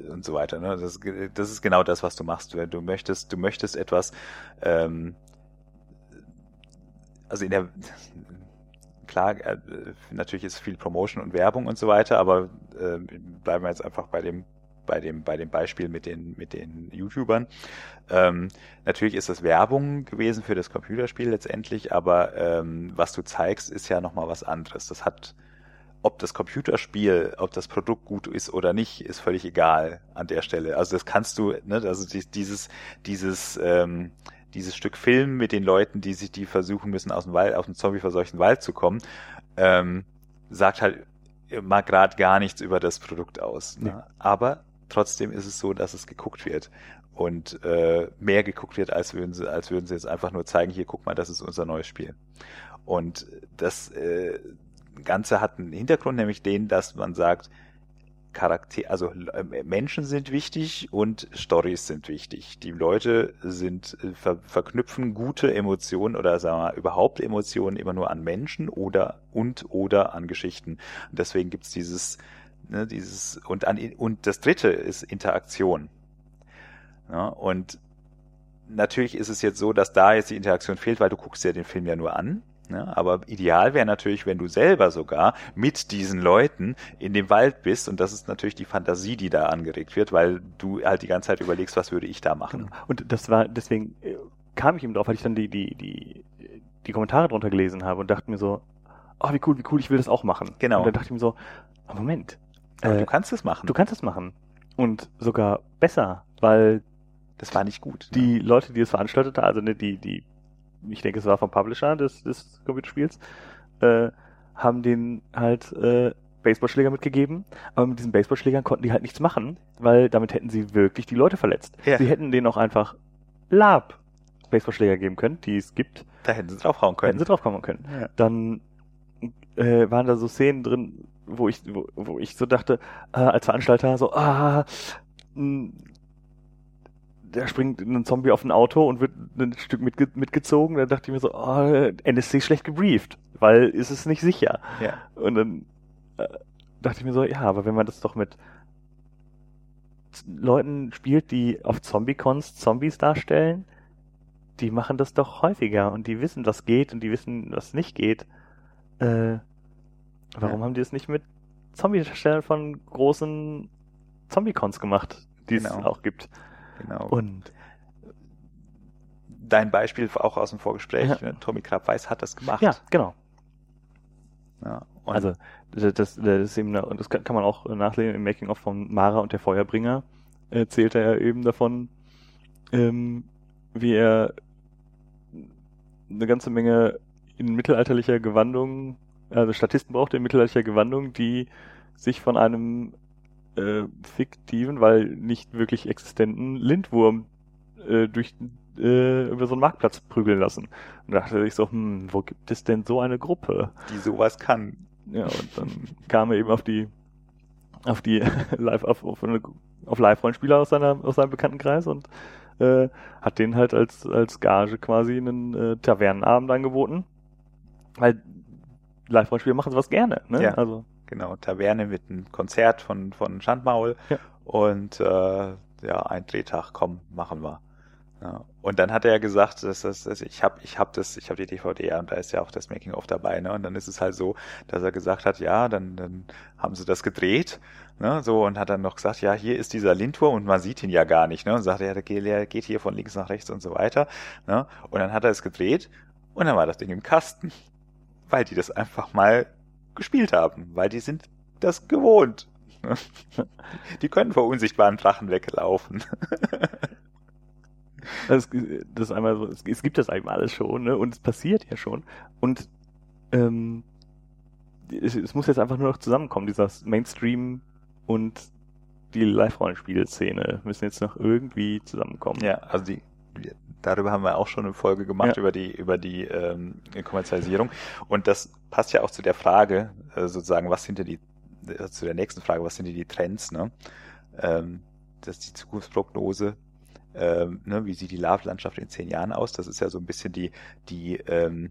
und so weiter. Ne? Das, das ist genau das, was du machst. Du möchtest, du möchtest etwas, ähm, also in der klar, äh, natürlich ist viel Promotion und Werbung und so weiter, aber äh, bleiben wir jetzt einfach bei dem bei dem, bei dem Beispiel mit den, mit den YouTubern. Ähm, natürlich ist das Werbung gewesen für das Computerspiel letztendlich, aber ähm, was du zeigst, ist ja nochmal was anderes. Das hat, ob das Computerspiel, ob das Produkt gut ist oder nicht, ist völlig egal an der Stelle. Also das kannst du, ne, also dieses, dieses, ähm, dieses Stück Film mit den Leuten, die sich, die versuchen müssen, aus dem Wald, aus dem zombie-verseuchten Wald zu kommen, ähm, sagt halt mal gerade gar nichts über das Produkt aus. Ne? Ja. Aber trotzdem ist es so, dass es geguckt wird und äh, mehr geguckt wird, als würden sie, als würden sie jetzt einfach nur zeigen, hier guck mal, das ist unser neues Spiel. Und das äh, Ganze hat einen Hintergrund, nämlich den, dass man sagt, Charakter, also äh, Menschen sind wichtig und Stories sind wichtig. Die Leute sind äh, ver, verknüpfen gute Emotionen oder sagen wir mal, überhaupt Emotionen immer nur an Menschen oder und oder an Geschichten. Und deswegen gibt's dieses, ne, dieses und an und das dritte ist Interaktion. Ja, und natürlich ist es jetzt so, dass da jetzt die Interaktion fehlt, weil du guckst ja den Film ja nur an. Ne? Aber ideal wäre natürlich, wenn du selber sogar mit diesen Leuten in dem Wald bist und das ist natürlich die Fantasie, die da angeregt wird, weil du halt die ganze Zeit überlegst, was würde ich da machen. Genau. Und das war, deswegen äh, kam ich eben drauf, weil ich dann die, die, die, die Kommentare drunter gelesen habe und dachte mir so, oh, wie cool, wie cool, ich will das auch machen. Genau. Und dann dachte ich mir so, oh, Moment. Aber äh, du kannst es machen. Du kannst es machen. Und sogar besser, weil das war nicht gut. Die ne? Leute, die es veranstaltet haben, also ne, die, die ich denke, es war vom Publisher des, des Computerspiels, äh, haben den halt äh, Baseballschläger mitgegeben, aber mit diesen Baseballschlägern konnten die halt nichts machen, weil damit hätten sie wirklich die Leute verletzt. Ja. Sie hätten denen auch einfach Lab Baseballschläger geben können, die es gibt. Da hätten sie draufhauen können. Hätten sie draufhauen können. Ja. Dann äh, waren da so Szenen drin, wo ich, wo, wo ich so dachte, äh, als Veranstalter so, ah, da springt ein Zombie auf ein Auto und wird ein Stück mitge mitgezogen. Da dachte ich mir so, oh, NSC schlecht gebrieft, weil ist es nicht sicher. Ja. Und dann äh, dachte ich mir so, ja, aber wenn man das doch mit Leuten spielt, die auf Zombie-Cons Zombies darstellen, die machen das doch häufiger und die wissen, was geht und die wissen, was nicht geht. Äh, warum ja. haben die es nicht mit Zombie-Darstellern von großen Zombie-Cons gemacht, die genau. es auch gibt? Genau. Und dein Beispiel auch aus dem Vorgespräch, ja. Tommy Krabweis hat das gemacht. Ja, genau. Ja, also das, das, ist eben, das kann, man auch nachlesen im Making of von Mara und der Feuerbringer, erzählt er eben davon, ähm, wie er eine ganze Menge in mittelalterlicher Gewandung, also Statisten braucht in mittelalterlicher Gewandung, die sich von einem äh, fiktiven, weil nicht wirklich existenten Lindwurm äh, durch äh, über so einen Marktplatz prügeln lassen. Und da dachte ich so, hm, wo gibt es denn so eine Gruppe? Die sowas kann. Ja, und dann kam er eben auf die auf die [LAUGHS] live auf, auf, eine, auf Live-Rollenspieler aus seiner aus seinem Bekanntenkreis und äh, hat denen halt als als Gage quasi einen äh, Tavernenabend angeboten, weil Live-Rollenspieler machen sowas gerne, ne? Ja. Also genau, Taverne mit einem Konzert von, von Schandmaul ja. und äh, ja, ein Drehtag, komm, machen wir. Ja. Und dann hat er gesagt, dass das, dass ich habe ich hab das, ich habe die DVD und da ist ja auch das Making of dabei, ne? Und dann ist es halt so, dass er gesagt hat, ja, dann, dann haben sie das gedreht, ne? So und hat dann noch gesagt, ja, hier ist dieser Lindwurm und man sieht ihn ja gar nicht, ne? Und sagt, ja, der geht hier von links nach rechts und so weiter, ne? Und dann hat er es gedreht und dann war das Ding im Kasten, weil die das einfach mal gespielt haben, weil die sind das gewohnt. [LAUGHS] Die können vor unsichtbaren Drachen weglaufen. [LAUGHS] Das, das ist einmal so, es gibt das einmal alles schon, ne? Und es passiert ja schon. Und ähm, es, es muss jetzt einfach nur noch zusammenkommen, dieser Mainstream und die Live-Rollenspiel-Szene müssen jetzt noch irgendwie zusammenkommen. Ja, also die, darüber haben wir auch schon eine Folge gemacht, ja. über die, über die ähm, Kommerzialisierung. Und das passt ja auch zu der Frage, äh, sozusagen, was sind denn die, äh, zu der nächsten Frage, was sind denn die Trends, ne? Ähm, das ist die Zukunftsprognose. Ähm, ne, wie sieht die Love-Landschaft in zehn Jahren aus? Das ist ja so ein bisschen die, die ähm,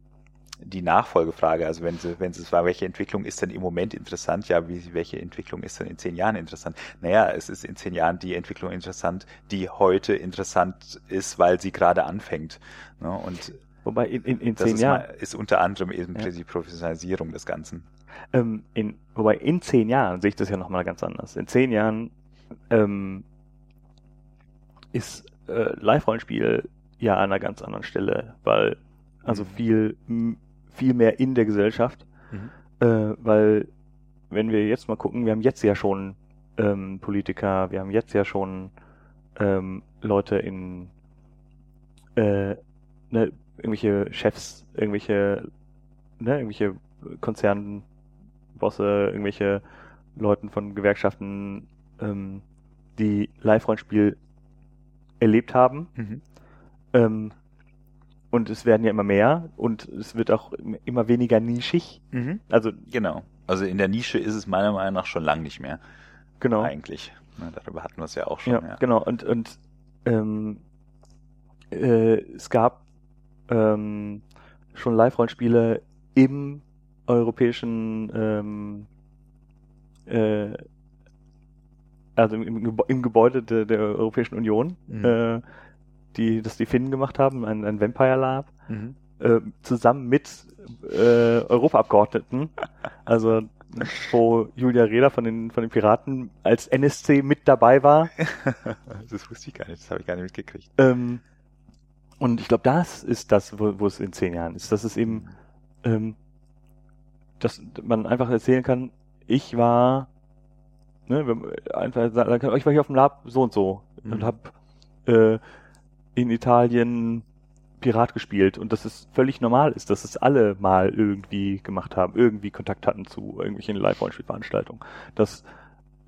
die Nachfolgefrage, also wenn sie, wenn es war, welche Entwicklung ist denn im Moment interessant? Ja, wie, welche Entwicklung ist denn in zehn Jahren interessant? Naja, es ist in zehn Jahren die Entwicklung interessant, die heute interessant ist, weil sie gerade anfängt. Ne? Und Wobei in, in, in zehn Jahren ist, ist unter anderem eben ja. die Professionalisierung des Ganzen. Ähm, in, wobei in zehn Jahren sehe ich das ja nochmal ganz anders. In zehn Jahren ähm, ist äh, Live-Rollenspiel ja an einer ganz anderen Stelle, weil also Mhm. viel viel mehr in der Gesellschaft, Mhm. äh, weil wenn wir jetzt mal gucken, wir haben jetzt ja schon ähm, Politiker, wir haben jetzt ja schon ähm, Leute in äh, ne, irgendwelche Chefs, irgendwelche ne, irgendwelche Konzernbosse, irgendwelche Leuten von Gewerkschaften, ähm, die Live-Rollenspiel erlebt haben. Mhm. Ähm, und es werden ja immer mehr und es wird auch immer weniger nischig. Mhm. Also Genau. Also in der Nische ist es meiner Meinung nach schon lang nicht mehr. genau. Eigentlich. Ne, darüber hatten wir es ja auch schon. Ja, Ja, genau. Und, und ähm, äh, es gab ähm, schon Live-Rollenspiele im europäischen, ähm, äh, also im, im Gebäude der, der Europäischen Union, Mhm. äh, die, das die Finnen gemacht haben, ein, ein Vampire Lab, Mhm. äh, zusammen mit äh, Europaabgeordneten, also wo Julia Reda von den, von den Piraten als NSC mit dabei war. [LAUGHS] das wusste ich gar nicht, das habe ich gar nicht mitgekriegt. Ähm, und ich glaube, das ist das, wo, wo es in zehn Jahren ist. Das ist eben, ähm, dass man einfach erzählen kann, ich war, ne, einfach sagen kann, ich war hier auf dem Lab so und so Mhm. und habe äh, in Italien Pirat gespielt und dass es völlig normal ist, dass es alle mal irgendwie gemacht haben, irgendwie Kontakt hatten zu irgendwelchen Live-Rollenspielveranstaltungen. Dass,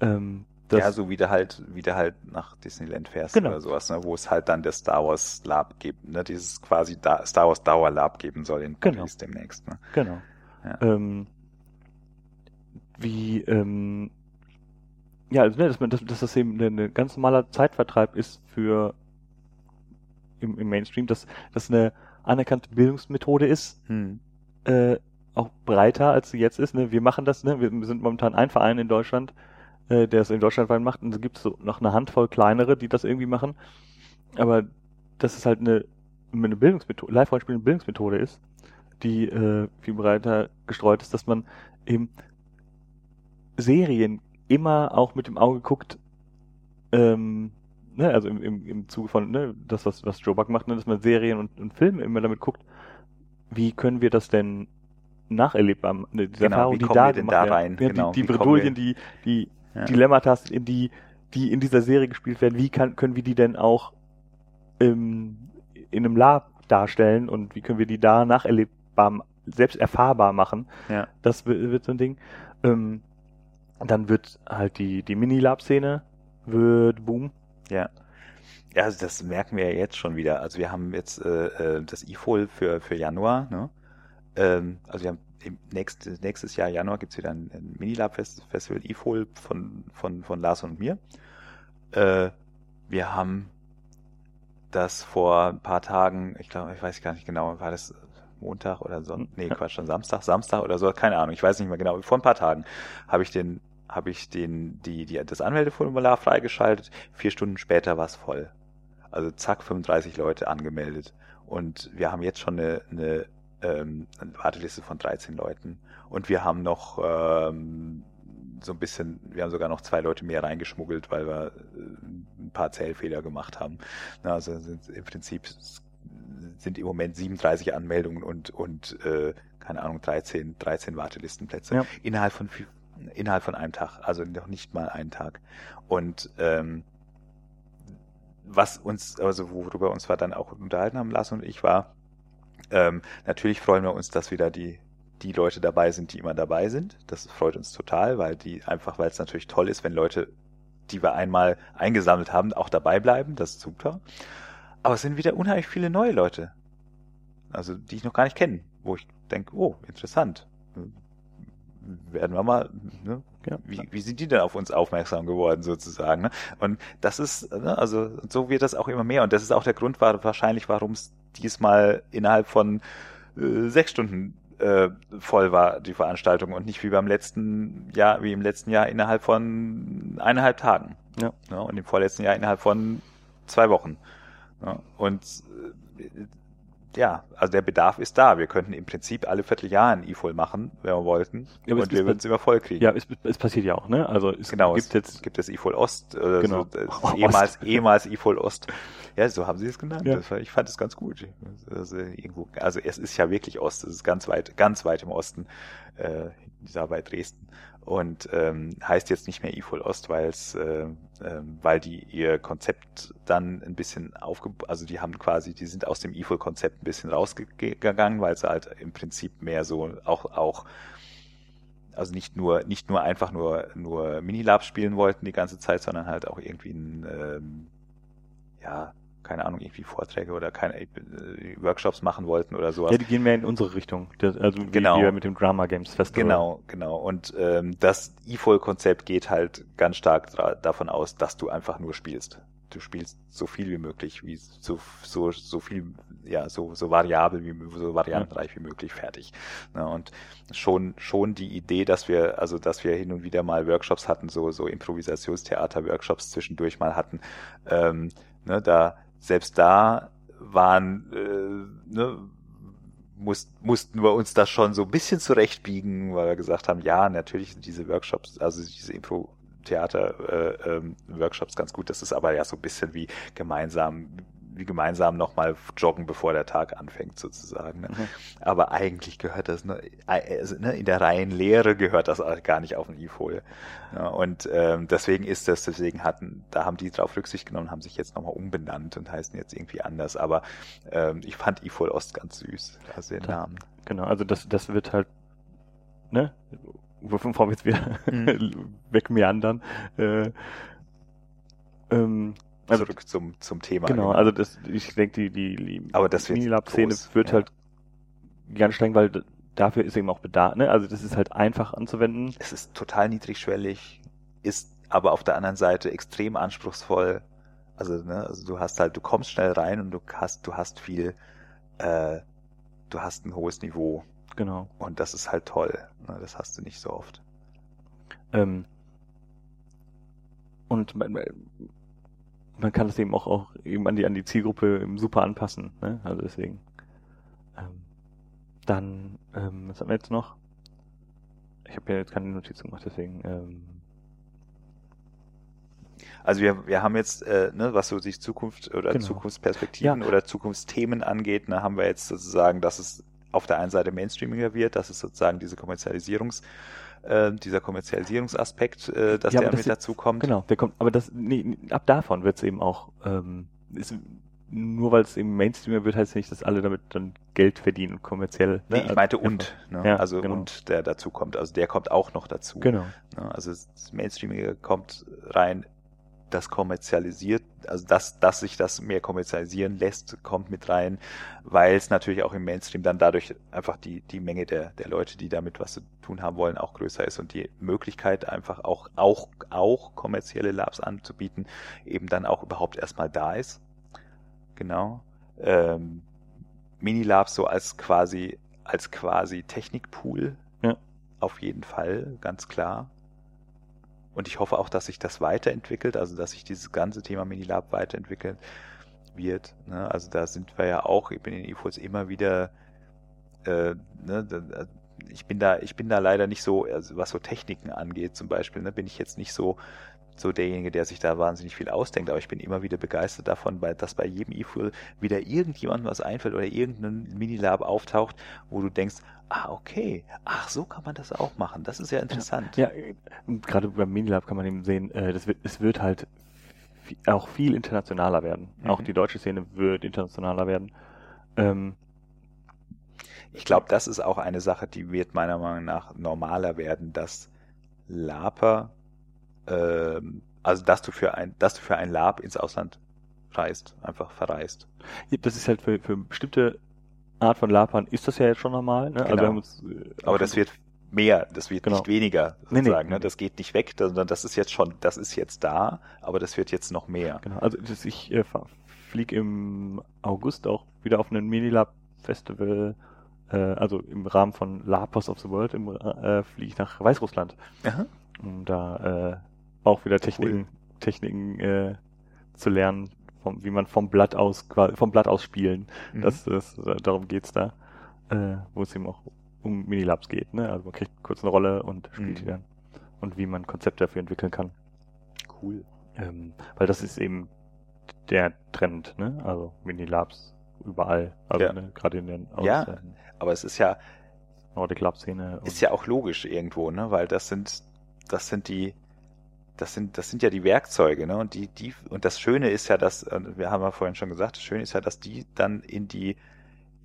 ähm, das, ja, so wie du halt, wie du halt nach Disneyland fährst Genau. oder sowas, ne, wo es halt dann das Star Wars Lab gibt, ne, dieses quasi da Star Wars Dauer Lab geben soll in Genau. Paris demnächst. Ne. Genau. Ja. Ähm, wie, ähm, ja, also, ne, dass, man, dass, dass das eben ein ganz normaler Zeitvertreib ist für im, im Mainstream, dass das eine anerkannte Bildungsmethode ist, Hm. äh, auch breiter als sie jetzt ist. Ne? Wir machen das, ne? wir sind momentan ein Verein in Deutschland, äh, der es in Deutschland weit macht und es gibt so noch eine Handvoll kleinere, die das irgendwie machen. Aber das ist halt eine, eine Bildungsmethode, Live-Rollenspiel eine Bildungsmethode ist, die äh, viel breiter gestreut ist, dass man eben Serien immer auch mit dem Auge guckt, ähm, ne, also im, im, im Zuge von ne, das, was, was Joe Buck macht, ne, dass man Serien und, und Filme immer damit guckt, wie können wir das denn nacherlebbar machen, ne, diese Genau, Erfahrung, die da gemacht da rein? Ja, Genau, die, die Bredouillen, die, die Ja. Dilemmata, in die, die in dieser Serie gespielt werden, wie kann, können wir die denn auch im, in einem Lab darstellen und wie können wir die da nacherlebbar, selbst erfahrbar machen? Ja. Das wird, wird so ein Ding. Ähm, dann wird halt die, die Mini-Lab-Szene wird boom. Ja. Ja, also das merken wir ja jetzt schon wieder. Also wir haben jetzt äh, äh, das IFOL für, für Januar. Ne? Ähm, also wir haben nächst, nächstes Jahr Januar gibt's wieder ein, ein Minilab-Festival IFOL von, von, von Lars und mir. Äh, wir haben das vor ein paar Tagen, ich glaube, ich weiß gar nicht genau, war das Montag oder so? Nee, Quatsch, schon Samstag, Samstag oder so, keine Ahnung, ich weiß nicht mehr genau. Vor ein paar Tagen habe ich den, habe ich den, die, die, das Anmeldeformular freigeschaltet. Vier Stunden später war es voll. Also zack, 35 Leute angemeldet. Und wir haben jetzt schon eine, eine, ähm, eine Warteliste von 13 Leuten. Und wir haben noch ähm, so ein bisschen, wir haben sogar noch zwei Leute mehr reingeschmuggelt, weil wir äh, ein paar Zählfehler gemacht haben. Also sind im Prinzip sind im Moment 37 Anmeldungen und, und äh, keine Ahnung, 13, 13 Wartelistenplätze Ja. innerhalb von innerhalb von einem Tag, also noch nicht mal einen Tag. Und ähm, was uns, also worüber uns wir dann auch unterhalten haben, Lars und ich, war, ähm, natürlich freuen wir uns, dass wieder die, die Leute dabei sind, die immer dabei sind. Das freut uns total, weil die einfach, weil es natürlich toll ist, wenn Leute, die wir einmal eingesammelt haben, auch dabei bleiben. Das ist super. Aber es sind wieder unheimlich viele neue Leute. Also, die ich noch gar nicht kenne, wo ich denke, oh, interessant. Werden wir mal, ne? Ja. wie, wie sind die denn auf uns aufmerksam geworden sozusagen? Ne? Und das ist, ne, also so wird das auch immer mehr. Und das ist auch der Grund war, wahrscheinlich, warum es diesmal innerhalb von äh, sechs Stunden äh, voll war, die Veranstaltung, und nicht wie beim letzten Jahr, wie im letzten Jahr innerhalb von eineinhalb Tagen. Ja. Ne? Und im vorletzten Jahr innerhalb von zwei Wochen. Ja? Und äh, ja, also der Bedarf ist da. Wir könnten im Prinzip alle Vierteljahr ein E-Full machen, wenn wir wollten. Ja, und wir würden es immer voll kriegen. Ja, es, es, passiert ja auch, ne? Also es genau, gibt es jetzt gibt das E-Full Ost, äh, Genau. so, das [LAUGHS] Ost. ehemals, ehemals E-Full Ost. Ja, so haben sie es genannt. Ja. War, ich fand es ganz gut. Also, irgendwo, also es ist ja wirklich Ost, es ist ganz weit, ganz weit im Osten, äh, da bei Dresden. Und ähm, heißt jetzt nicht mehr E-Full Ost, weil es, äh, ähm, weil die ihr Konzept dann ein bisschen aufge, also die haben quasi, die sind aus dem E-Full-Konzept ein bisschen rausgegangen, weil sie halt im Prinzip mehr so auch auch also nicht nur nicht nur einfach nur nur Minilab spielen wollten die ganze Zeit, sondern halt auch irgendwie ein ähm, ja keine Ahnung irgendwie Vorträge oder keine äh, Workshops machen wollten oder sowas. ja, die gehen mehr in unsere Richtung. Das, also wie Genau. wir mit dem Drama Games Festival. Genau, genau. Und ähm, das E-Full-Konzept geht halt ganz stark davon aus, dass du einfach nur spielst. Du spielst so viel wie möglich, wie so so so viel, ja so so variabel wie so variantenreich wie möglich fertig. Ne, und schon schon die Idee, dass wir also dass wir hin und wieder mal Workshops hatten, so so Improvisationstheater-Workshops zwischendurch mal hatten, ähm, ne, da selbst da waren äh, ne, muss, mussten wir uns da schon so ein bisschen zurechtbiegen, weil wir gesagt haben, ja, natürlich sind diese Workshops, also diese Impro Theater äh, ähm, ganz gut. Das ist aber ja so ein bisschen wie gemeinsam gemeinsam nochmal joggen, bevor der Tag anfängt, sozusagen. Ne? Mhm. Aber eigentlich gehört das, ne, also, ne, in der reinen Lehre gehört das auch gar nicht auf ein E-Foil. Ja, und ähm, deswegen ist das, deswegen hatten, da haben die drauf Rücksicht genommen, haben sich jetzt nochmal umbenannt und heißen jetzt irgendwie anders. Aber ähm, ich fand E-Foil Ost ganz süß, also den Da- Namen. Genau, also das, das wird halt, ne, wovon wir jetzt wieder Mhm. [LAUGHS] wegmeandern. Äh, ähm, Zurück zum, zum Thema. genau, also das, ich denke, die, die, die Aber das wird Minilab-Szene wird ja. halt ganz streng, weil dafür ist eben auch Bedarf, ne, also das ist halt einfach anzuwenden. es ist total niedrigschwellig, ist aber auf der anderen Seite extrem anspruchsvoll. Also, ne, also du hast halt, du kommst schnell rein und du hast, du hast viel, äh, du hast ein hohes Niveau Genau. und das ist halt toll. Ne, das hast du nicht so oft. Ähm, und man, kann das eben auch, auch eben an die, an die Zielgruppe super anpassen. Ne? Also deswegen. Ähm, dann, ähm, was haben wir jetzt noch? Ich habe ja jetzt keine Notizen gemacht, deswegen. Ähm, Also wir, wir haben jetzt, äh, ne, was so die Zukunft oder Genau. Zukunftsperspektiven Ja. oder Zukunftsthemen angeht, ne, haben wir jetzt sozusagen, dass es auf der einen Seite Mainstreamiger wird, dass es sozusagen diese Kommerzialisierungs, äh, dieser Kommerzialisierungsaspekt, äh, dass Ja, der aber mit das- dazu kommt. genau, der kommt, aber das, nee, ab davon wird es eben auch, ähm, ist, nur weil es eben Mainstreamer wird, heißt nicht, dass alle damit dann Geld verdienen und kommerziell. Nee, ne? ich meinte und, ne? Ja, also genau. und der dazu kommt, also der kommt auch noch dazu. Genau. Ne? Also das Mainstreamige kommt rein, das kommerzialisiert, also dass, dass sich das mehr kommerzialisieren lässt, kommt mit rein, weil es natürlich auch im Mainstream dann dadurch einfach die, die Menge der, der Leute, die damit was zu tun haben wollen, auch größer ist und die Möglichkeit einfach auch, auch, auch kommerzielle Labs anzubieten, eben dann auch überhaupt erstmal da ist. Genau. Ähm, Minilabs so als quasi, als quasi Technikpool. Ja. Auf jeden Fall, ganz klar. Und ich hoffe auch, dass sich das weiterentwickelt, also dass sich dieses ganze Thema Minilab weiterentwickeln wird. Ne? Also da sind wir ja auch, ich bin in EFOS immer wieder, äh, ne, da, ich bin da, ich bin da leider nicht so, also was so Techniken angeht zum Beispiel, ne, bin ich jetzt nicht so so derjenige, der sich da wahnsinnig viel ausdenkt, aber ich bin immer wieder begeistert davon, dass bei jedem E-Fuel wieder irgendjemandem was einfällt oder irgendein Minilab auftaucht, wo du denkst, ah, okay, ach, so kann man das auch machen. Das ist ja interessant. Ja, und gerade beim Minilab kann man eben sehen, äh, das wird, es wird halt auch viel internationaler werden. Mhm. Auch die deutsche Szene wird internationaler werden. Ähm, Ich glaube, das ist auch eine Sache, die wird meiner Meinung nach normaler werden, dass Laper, ähm, also dass du für ein, dass du für ein Lab ins Ausland reist, einfach verreist. das ist halt für, für bestimmte Art von Lapern ist das ja jetzt schon normal. Ne? Also Genau. wir haben uns, äh, Aber das wird mehr, das wird Genau. nicht weniger Nee, nee. sozusagen. Ne? Das geht nicht weg, sondern das ist jetzt schon, das ist jetzt da, aber das wird jetzt noch mehr. Genau, also das, ich äh, fliege im August auch wieder auf ein Minilab-Festival, äh, also im Rahmen von Lapos of the World, äh, fliege ich nach Weißrussland, Aha. um da äh, auch wieder Techniken, Techniken äh, zu lernen vom, wie man vom Blatt aus, vom Blatt aus spielen. Mhm. Das, das, darum geht's da. Äh, wo es eben auch um Minilabs geht, ne? Also man kriegt kurz eine Rolle und spielt Mhm. die dann. Und wie man Konzepte dafür entwickeln kann. Cool. Ähm, weil das ist eben der Trend, ne? Also Minilabs überall. Also Ja. ne, gerade in den aus, Ja. ähm, Aber es ist ja, Nordic Lab Szene. ist ja auch logisch irgendwo, ne? Weil das sind, das sind die, das sind, das sind ja die Werkzeuge, ne? Und die, die, und das Schöne ist ja, dass, äh, wir haben ja vorhin schon gesagt, das Schöne ist ja, dass die dann in die,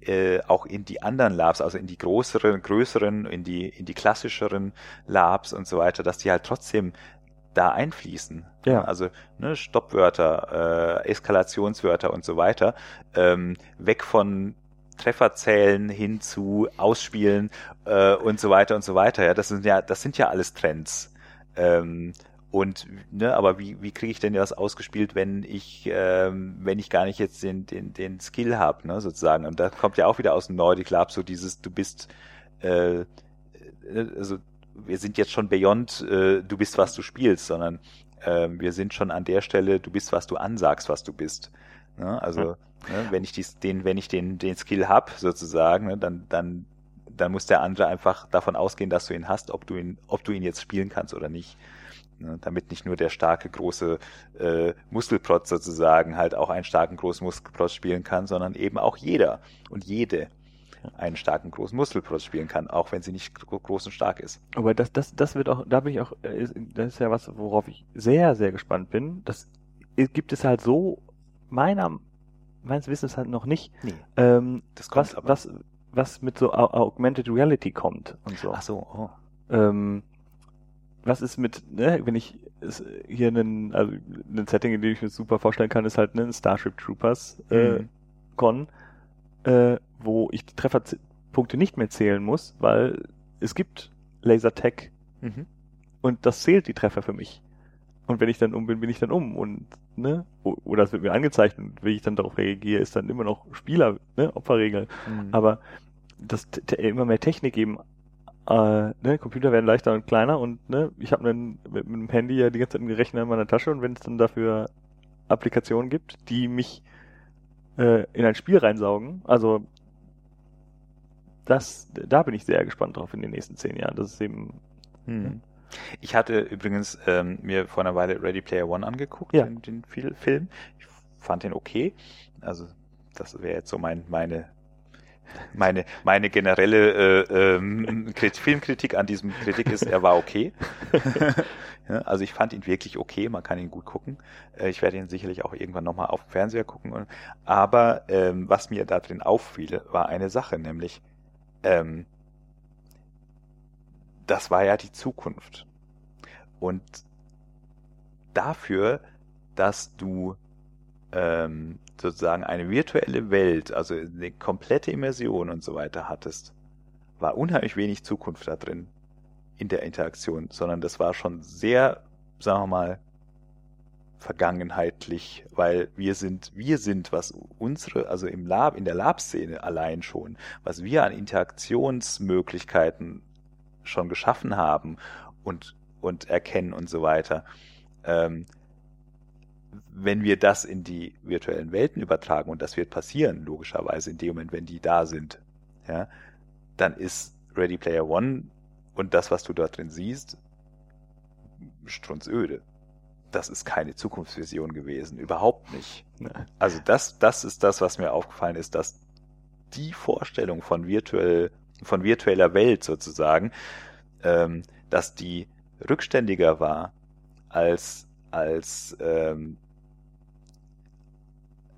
äh, auch in die anderen Labs, also in die größeren, größeren, in die, in die klassischeren Labs und so weiter, dass die halt trotzdem da einfließen. Ja. Also ne, Stoppwörter, äh, Eskalationswörter und so weiter, ähm, weg von Trefferzählen hin zu Ausspielen äh, und so weiter und so weiter. Ja, das sind ja, das sind ja alles Trends. Ähm, und ne, aber wie, wie kriege ich denn das ausgespielt, wenn ich ähm, wenn ich gar nicht jetzt den den, den Skill habe, ne, sozusagen. Und da kommt ja auch wieder aus dem Nordic Lab so dieses, du bist äh, äh, also wir sind jetzt schon beyond, äh, du bist was du spielst, sondern äh, wir sind schon an der Stelle, du bist was du ansagst, was du bist. Ne? Also Ja. ne, wenn ich dies, den, wenn ich den den Skill hab sozusagen, ne, dann dann dann muss der andere einfach davon ausgehen, dass du ihn hast, ob du ihn ob du ihn jetzt spielen kannst oder nicht. Ne, damit nicht nur der starke, große äh, Muskelprotz sozusagen halt auch einen starken, großen Muskelprotz spielen kann, sondern eben auch jeder und jede einen starken, großen Muskelprotz spielen kann, auch wenn sie nicht gro- groß und stark ist. Aber das, das, das wird auch, da bin ich auch, äh, das ist ja was, worauf ich sehr, sehr gespannt bin. Das gibt es halt so meiner, meines Wissens halt noch nicht. Nee. Ähm, Das kommt was, aber. was, was mit so Au- Augmented Reality kommt und so. Ach so, oh. Ähm, was ist mit, ne, wenn ich es hier einen, also ein Setting, in dem ich mir super vorstellen kann, ist halt ne, ein Starship Troopers äh, Mhm. Con, äh, wo ich die Trefferpunkte nicht mehr zählen muss, weil es gibt Lasertag Mhm. und das zählt die Treffer für mich. Und wenn ich dann um bin, bin ich dann um und ne, oder es wird mir angezeigt und wenn ich dann darauf reagiere, ist dann immer noch Spieler, ne, Opferregel. Mhm. Aber dass immer mehr Technik eben, äh, ne, Computer werden leichter und kleiner und ne, ich habe mit, mit dem Handy ja die ganze Zeit einen Rechner in meiner Tasche und wenn es dann dafür Applikationen gibt, die mich äh, in ein Spiel reinsaugen, also das, da bin ich sehr gespannt drauf in den nächsten zehn Jahren. Das ist eben Mhm. Ich hatte übrigens ähm, mir vor einer Weile Ready Player One angeguckt, Ja. den, den Fil- Film. Ich fand den okay. Also das wäre jetzt so mein meine meine meine generelle äh, ähm, Krit- Filmkritik an diesem Kritik ist, er war okay. [LAUGHS] ja, also ich fand ihn wirklich okay. Man kann ihn gut gucken. Äh, ich werde ihn sicherlich auch irgendwann nochmal auf dem Fernseher gucken. Und, aber ähm, was mir da drin auffiel, war eine Sache, nämlich ähm, das war ja die Zukunft. Und dafür, dass du ähm, sozusagen eine virtuelle Welt, also eine komplette Immersion und so weiter hattest, war unheimlich wenig Zukunft da drin in der Interaktion, sondern das war schon sehr, sagen wir mal, vergangenheitlich, weil wir sind, wir sind, was unsere, also im Lab, in der Lab-Szene allein schon, was wir an Interaktionsmöglichkeiten schon geschaffen haben und, und erkennen und so weiter. Ähm, wenn wir das in die virtuellen Welten übertragen, und das wird passieren, logischerweise in dem Moment, wenn die da sind, ja, dann ist Ready Player One und das, was du dort drin siehst, strunzöde. Das ist keine Zukunftsvision gewesen, überhaupt nicht. Also das, das ist das, was mir aufgefallen ist, dass die Vorstellung von virtuell, von virtueller Welt sozusagen, ähm, dass die rückständiger war als als ähm,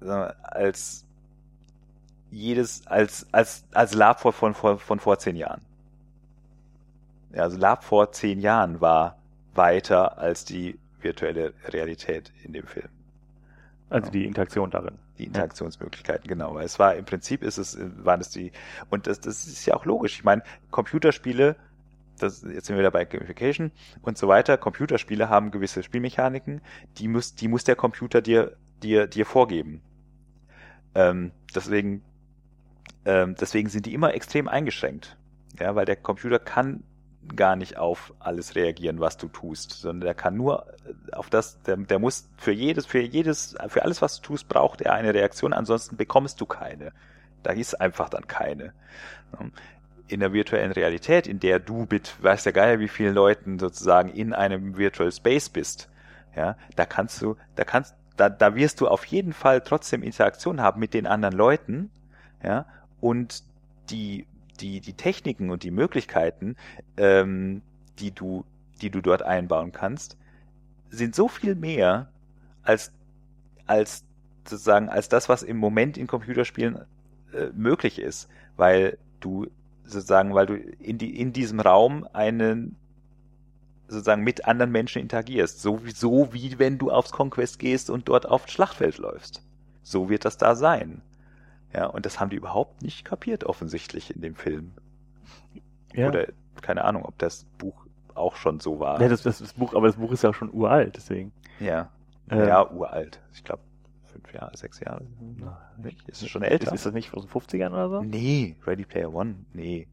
als jedes als als als Lab vor, von von von vor zehn Jahren. Ja, also Lab vor zehn Jahren war weiter als die virtuelle Realität in dem Film also die Interaktion darin. die Interaktionsmöglichkeiten, genau. Weil es war im Prinzip ist es, waren es die, und das, das ist ja auch logisch. Ich meine, Computerspiele, das, jetzt sind wir wieder bei Gamification und so weiter. Computerspiele haben gewisse Spielmechaniken, die muss, die muss der Computer dir, dir, dir vorgeben. Ähm, deswegen, ähm, deswegen sind die immer extrem eingeschränkt. Ja, weil der Computer kann gar nicht auf alles reagieren, was du tust, sondern der kann nur auf das, der, der muss für jedes, für jedes, für alles, was du tust, braucht er eine Reaktion, ansonsten bekommst du keine. Da ist einfach dann keine. In der virtuellen Realität, in der du mit, weiß der Geier, wie vielen Leuten sozusagen in einem Virtual Space bist, ja, da kannst du, da kannst, da, da wirst du auf jeden Fall trotzdem Interaktion haben mit den anderen Leuten, ja, und die die, die Techniken und die Möglichkeiten, ähm, die du, die du dort einbauen kannst, sind so viel mehr als, als sozusagen, als das, was im Moment in Computerspielen äh, möglich ist, weil du sozusagen, weil du in die, in diesem Raum einen sozusagen mit anderen Menschen interagierst. So wie, so wie wenn du aufs Conquest gehst und dort aufs Schlachtfeld läufst. So wird das da sein. Ja, und das haben die überhaupt nicht kapiert, offensichtlich in dem Film. Ja. Oder keine Ahnung, ob das Buch auch schon so war. Ja, das, das, das Buch, aber das Buch ist ja auch schon uralt, deswegen. Ja. Ähm, ja, uralt. Ich glaube, fünf Jahre, sechs Jahre. Ist es schon älter? Ist, ist, das nicht aus den 50ern oder so? Nee, Ready Player One, nee.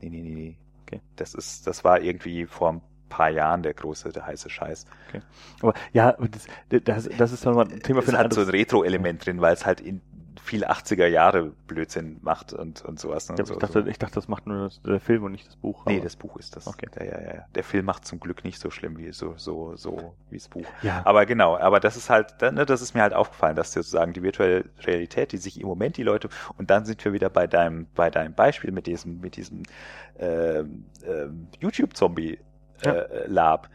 Nee, nee, nee, nee. Okay. Das ist, das war irgendwie vor ein paar Jahren der große, der heiße Scheiß. Okay. Aber ja, das, das, das ist nochmal ein Thema für Es hat so ein Retro-Element drin, weil es halt in viel 80er Jahre Blödsinn macht und, und sowas. Ne? Ja, so, ich, dachte, so. ich dachte, das macht nur der Film und nicht das Buch. Nee, das Buch ist das. Okay. Der, ja, ja, der Film macht zum Glück nicht so schlimm wie so, so, so wie das Buch. Ja. Aber genau, aber das ist halt, ne, das ist mir halt aufgefallen, dass sozusagen die virtuelle Realität, die sich im Moment die Leute, und dann sind wir wieder bei deinem, bei deinem Beispiel mit diesem, mit diesem äh, äh, YouTube-Zombie äh, ja. Lab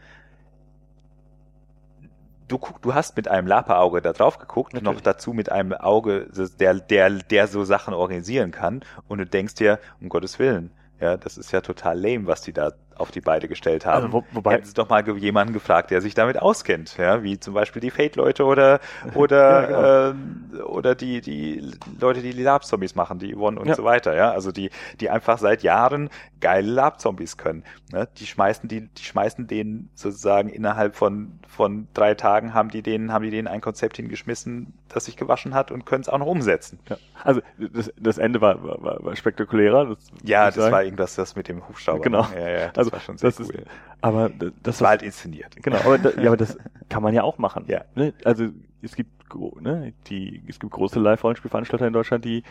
du, du hast mit einem Lapa-Auge da drauf geguckt, Natürlich. noch dazu mit einem Auge, der, der, der so Sachen organisieren kann und du denkst dir, um Gottes Willen, ja, das ist ja total lame, was die da auf die Beine gestellt haben. Also, wo, wobei Hätten sie doch mal jemanden gefragt, der sich damit auskennt, ja, wie zum Beispiel die Fate-Leute oder [LAUGHS] oder ja, genau. äh, oder die die Leute, die die Lab-Zombies machen, die Yvonne und ja. so weiter, ja, also die die einfach seit Jahren geile Lab-Zombies können. Ne? Die schmeißen die die schmeißen denen sozusagen innerhalb von von drei Tagen haben die denen haben die denen ein Konzept hingeschmissen, das sich gewaschen hat und können es auch noch umsetzen. Ja. Also das, das Ende war, war, war spektakulärer. Das ja, das sagen. war irgendwas das mit dem Hubschrauber. Genau. Ja, ja, das also, war schon sehr das cool. Ist, aber das, das war halt inszeniert. Genau, aber, da, ja, aber das kann man ja auch machen. Ja. Ne? Also es gibt ne, die es gibt große Live-Rollenspielveranstalter in Deutschland, die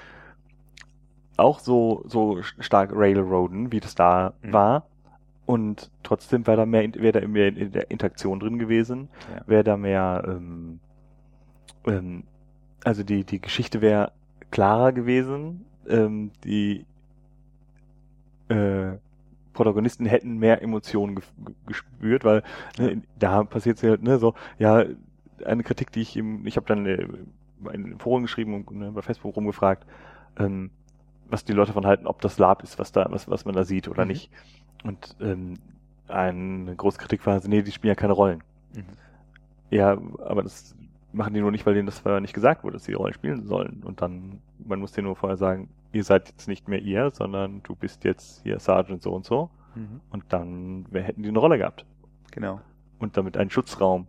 auch so so stark Railroaden, wie das da mhm. war. Und trotzdem wäre da mehr, wäre da mehr in der Interaktion drin gewesen, ja. wäre da mehr, ähm, ähm, also die die Geschichte wäre klarer gewesen, ähm, die äh, Protagonisten hätten mehr Emotionen ge gespürt, weil ne, da passiert es halt ne, so, ja, eine Kritik, die ich im, ich habe dann äh, in Foren geschrieben und ne, bei Facebook rumgefragt, ähm, was die Leute davon halten, ob das Lab ist, was da, was, was man da sieht oder mhm. nicht. Und ähm, eine große Kritik war, nee, die spielen ja keine Rollen. Mhm. Ja, aber das machen die nur nicht, weil denen das vorher nicht gesagt wurde, dass sie Rollen spielen sollen. Und dann, man muss denen nur vorher sagen, ihr seid jetzt nicht mehr ihr, sondern du bist jetzt hier Sergeant so und so. Mhm. Und dann wer hätten die eine Rolle gehabt. Genau. Und damit einen Schutzraum.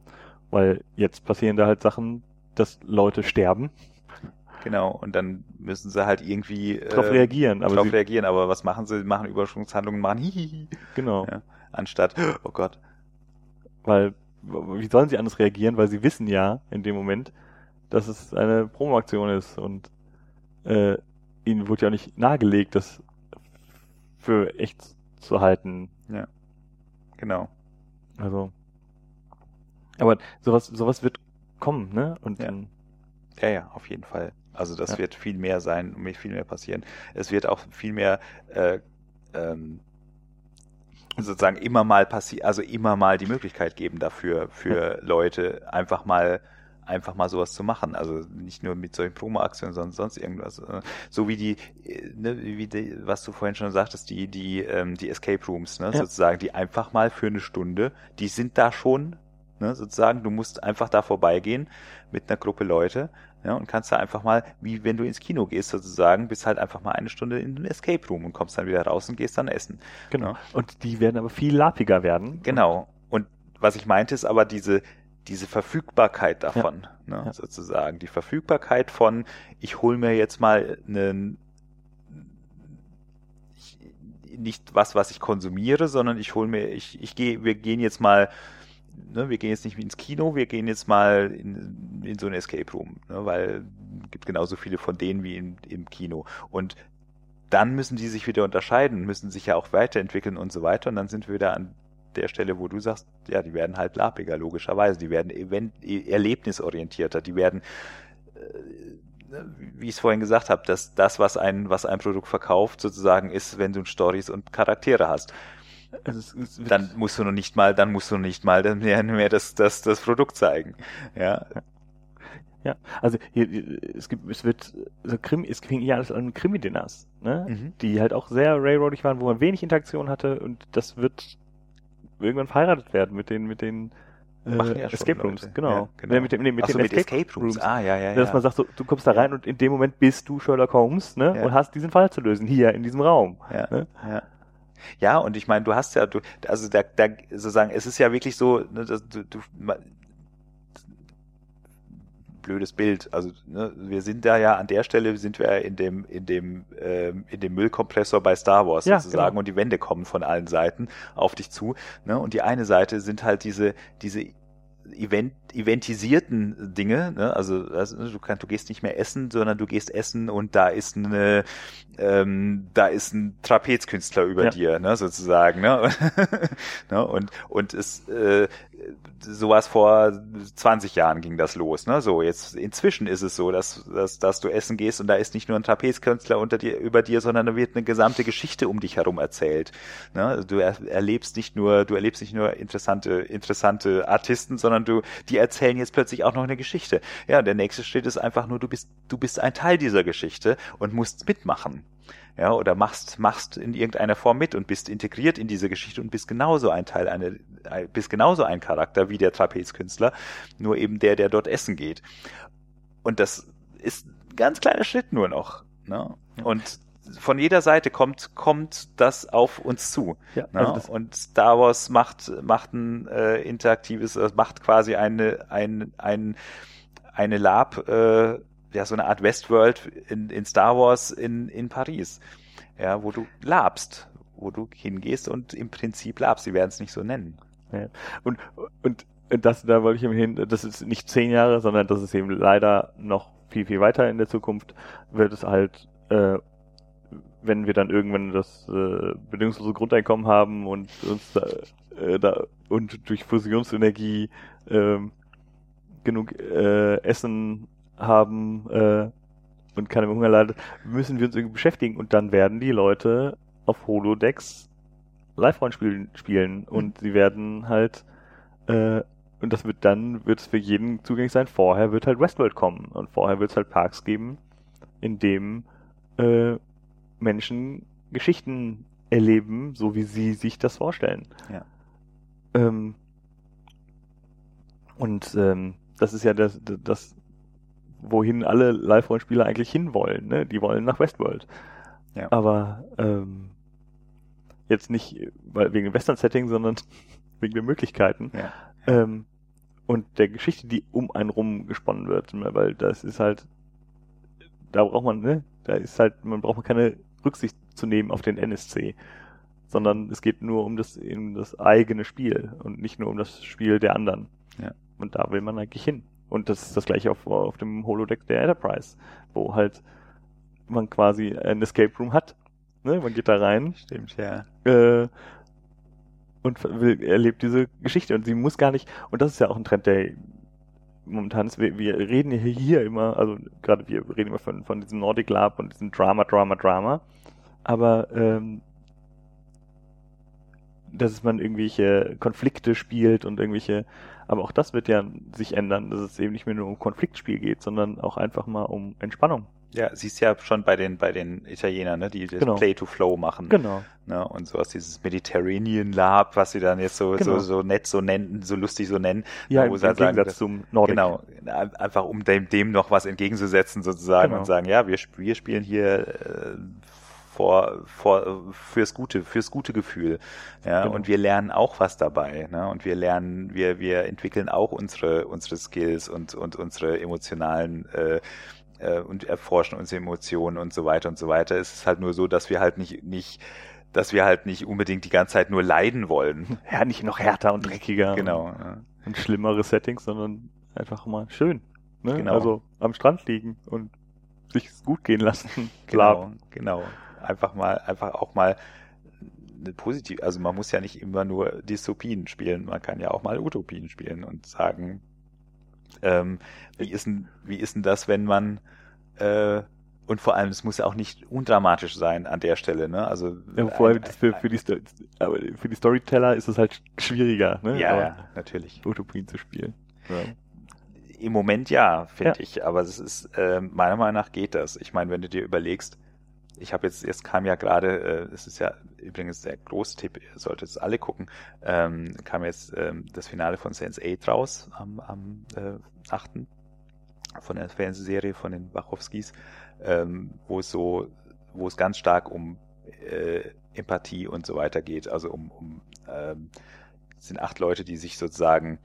Weil jetzt passieren da halt Sachen, dass Leute sterben. Genau, und dann müssen sie halt irgendwie äh, darauf reagieren. Aber drauf reagieren, aber was machen sie? Machen Übersprungshandlungen, machen hihihi. Genau. Ja, anstatt, oh Gott. Weil, wie sollen sie anders reagieren? Weil sie wissen ja in dem Moment, dass es eine Promoaktion ist und äh, ihnen wurde ja auch nicht nahegelegt, das für echt zu halten. Ja. Genau. Also. Aber sowas, sowas wird kommen, ne? Und ja. dann. Ja, ja, auf jeden Fall. Also das ja. wird viel mehr sein und viel mehr passieren. Es wird auch viel mehr äh, ähm, sozusagen immer mal passieren, also immer mal die Möglichkeit geben dafür, für. Leute einfach mal einfach mal sowas zu machen. Also nicht nur mit solchen Promo-Aktionen, sondern sonst irgendwas. Äh, so wie die, äh, ne, wie die, was du vorhin schon sagtest, die, die, ähm, die Escape Rooms, ne, ja. sozusagen, die einfach mal für eine Stunde, die sind da schon, ne, sozusagen, du musst einfach da vorbeigehen mit einer Gruppe Leute, ja, und kannst da einfach mal, wie wenn du ins Kino gehst sozusagen, bist halt einfach mal eine Stunde in einem Escape Room und kommst dann wieder raus und gehst dann essen. Genau. Und die werden aber viel lapiger werden. Genau. Und was ich meinte ist aber diese, diese Verfügbarkeit davon, ja. Ne, ja. sozusagen. Die Verfügbarkeit von, ich hole mir jetzt mal einen, ich, nicht was, was ich konsumiere, sondern ich hole mir, ich, ich gehe, wir gehen jetzt mal ne, wir gehen jetzt nicht ins Kino, wir gehen jetzt mal in, in so ein Escape Room, ne, weil es gibt genauso viele von denen wie im, im Kino. Und dann müssen die sich wieder unterscheiden, müssen sich ja auch weiterentwickeln und so weiter. Und dann sind wir wieder an der Stelle, wo du sagst, ja, die werden halt lapiger, logischerweise. Die werden event erlebnisorientierter, die werden, äh, ne, wie ich es vorhin gesagt habe, dass das, was ein, was ein Produkt verkauft, sozusagen ist, wenn du Stories und Charaktere hast. Also dann musst du noch nicht mal, dann musst du noch nicht mal mehr, mehr das, das, das Produkt zeigen. Ja. Ja, also hier, es gibt, es wird so Krimi, es fing ja alles an Krimi-Dinners, ne? Mhm. Die halt auch sehr railroadig waren, wo man wenig Interaktion hatte und das wird irgendwann verheiratet werden mit den, mit den äh, ja Escape Rooms, genau. Ja, genau. Nee, mit, dem, nee, mit so, den mit Escape, Escape Rooms. Ah, ja, ja, Dass man sagt, so, du kommst da rein und in dem Moment bist du Sherlock Holmes, ne? Ja. Und hast diesen Fall zu lösen, hier in diesem Raum. Ja, ne? ja. Ja, und ich meine, du hast ja, du, also da, da sozusagen, es ist ja wirklich so, ne, dass du, du blödes Bild. Also ne, wir sind da ja an der Stelle sind wir in dem in dem ähm, in dem Müllkompressor bei Star Wars ja, sozusagen genau. und die Wände kommen von allen Seiten auf dich zu. Ne? Und die eine Seite sind halt diese diese Event, eventisierten Dinge, ne? also, also du kannst, du gehst nicht mehr essen, sondern du gehst essen und da ist eine, ähm, da ist ein Trapezkünstler über ja. dir, ne, sozusagen, ne, [LAUGHS] ne? und und es äh, sowas vor 20 Jahren ging das los, ne, so jetzt inzwischen ist es so, dass dass dass du essen gehst und da ist nicht nur ein Trapezkünstler unter dir über dir, sondern da wird eine gesamte Geschichte um dich herum erzählt, ne, du er, erlebst nicht nur du erlebst nicht nur interessante interessante Artisten, sondern du die erzählen jetzt plötzlich auch noch eine Geschichte. Ja, der nächste Schritt ist einfach nur du bist du bist ein Teil dieser Geschichte und musst mitmachen ja, oder machst, machst in irgendeiner Form mit und bist integriert in diese Geschichte und bist genauso ein Teil, eine, bist genauso ein Charakter wie der Trapezkünstler, nur eben der, der dort essen geht. Und das ist ein ganz kleiner Schritt nur noch. Ne? Und von jeder Seite kommt kommt das auf uns zu. Ja, ne? also und Star Wars macht macht ein äh, interaktives, äh, macht quasi eine ein ein eine Lab äh, ja, so eine Art Westworld in, in Star Wars in, in Paris. Ja, wo du labst, wo du hingehst und im Prinzip labst. Sie werden es nicht so nennen. Ja. Und, und das, da wollte ich eben hin, das ist nicht zehn Jahre, sondern das ist eben leider noch viel, viel weiter in der Zukunft, wird es halt, äh, wenn wir dann irgendwann das äh, bedingungslose Grundeinkommen haben und uns da, äh, da und durch Fusionsenergie äh, genug äh, Essen haben äh, und keine Hunger leidet, müssen wir uns irgendwie beschäftigen und dann werden die Leute auf Holodecks Live-Rollenspielen spielen mhm. und sie werden halt äh, und das wird dann, wird es für jeden zugänglich sein. Vorher wird halt Westworld kommen und vorher wird es halt Parks geben, in dem äh, Menschen Geschichten erleben, so wie sie sich das vorstellen. Ja. Ähm, und ähm, das ist ja das, das wohin alle Live-Rollenspieler eigentlich hinwollen. Ne? Die wollen nach Westworld. Ja. Aber ähm, jetzt nicht weil, wegen dem Western-Setting, sondern [LAUGHS] wegen der Möglichkeiten. Ja. Ähm, und der Geschichte, die um einen rum gesponnen wird. Weil das ist halt, da braucht man, ne, da ist halt, man braucht keine Rücksicht zu nehmen auf den NSC. Sondern es geht nur um das, um das eigene Spiel und nicht nur um das Spiel der anderen. Ja. Und da will man eigentlich hin. Und das ist das gleiche auf, auf dem Holodeck der Enterprise, wo halt man quasi ein Escape Room hat. Ne? Man geht da rein. Stimmt, ja. Äh, und will, erlebt diese Geschichte. Und sie muss gar nicht, und das ist ja auch ein Trend, der momentan ist, wir, wir reden hier immer, also gerade wir reden immer von, von diesem Nordic Lab und diesem Drama, Drama, Drama. Aber ähm, dass man irgendwelche Konflikte spielt und irgendwelche aber auch das wird ja sich ändern, dass es eben nicht mehr nur um Konfliktspiel geht, sondern auch einfach mal um Entspannung. Ja, siehst ja schon bei den bei den Italienern, ne, die das genau. Play to Flow machen. Genau. Ne, und sowas, dieses Mediterranean Lab, was sie dann jetzt so genau. so so nett so nennen, so lustig so nennen. Ja, wo im, sie halt sagen, Gegensatz zum Nordic. Genau, einfach um dem, dem noch was entgegenzusetzen sozusagen genau. und sagen, ja, wir, wir spielen hier äh, vor, vor, fürs gute, fürs gute Gefühl. Ja, genau. und wir lernen auch was dabei, ne? Und wir lernen, wir, wir entwickeln auch unsere, unsere Skills und, und unsere emotionalen, äh, äh, und erforschen unsere Emotionen und so weiter und so weiter. Es ist halt nur so, dass wir halt nicht, nicht, dass wir halt nicht unbedingt die ganze Zeit nur leiden wollen. [LAUGHS] Ja, nicht noch härter und dreckiger. Genau. Und, ja. und schlimmere Settings, sondern einfach mal schön. Ne? Genau. Also am Strand liegen und sich gut gehen lassen. [LAUGHS] Genau, genau. Einfach mal, einfach auch mal eine positive, also man muss ja nicht immer nur Dystopien spielen, man kann ja auch mal Utopien spielen und sagen, ähm, wie ist denn, wie ist denn das, wenn man äh, und vor allem, es muss ja auch nicht undramatisch sein an der Stelle, ne? Also Ja, vor allem ein- für, für, die, Sto- aber für die Storyteller ist es halt schwieriger, ne? ja, Aber natürlich. Utopien zu spielen. Ja. Im Moment ja, finde Ja. ich, aber es ist äh, meiner Meinung nach geht das. Ich meine, wenn du dir überlegst, ich habe jetzt, jetzt kam ja gerade, äh, es ist ja übrigens der große Tipp, ihr solltet es alle gucken, ähm, kam jetzt ähm, das Finale von Sense 8 raus am, am äh, 8. von der Fernsehserie von den Wachowskis, ähm, wo es so, wo es ganz stark um äh, Empathie und so weiter geht, also um, um ähm, sind acht Leute, die sich sozusagen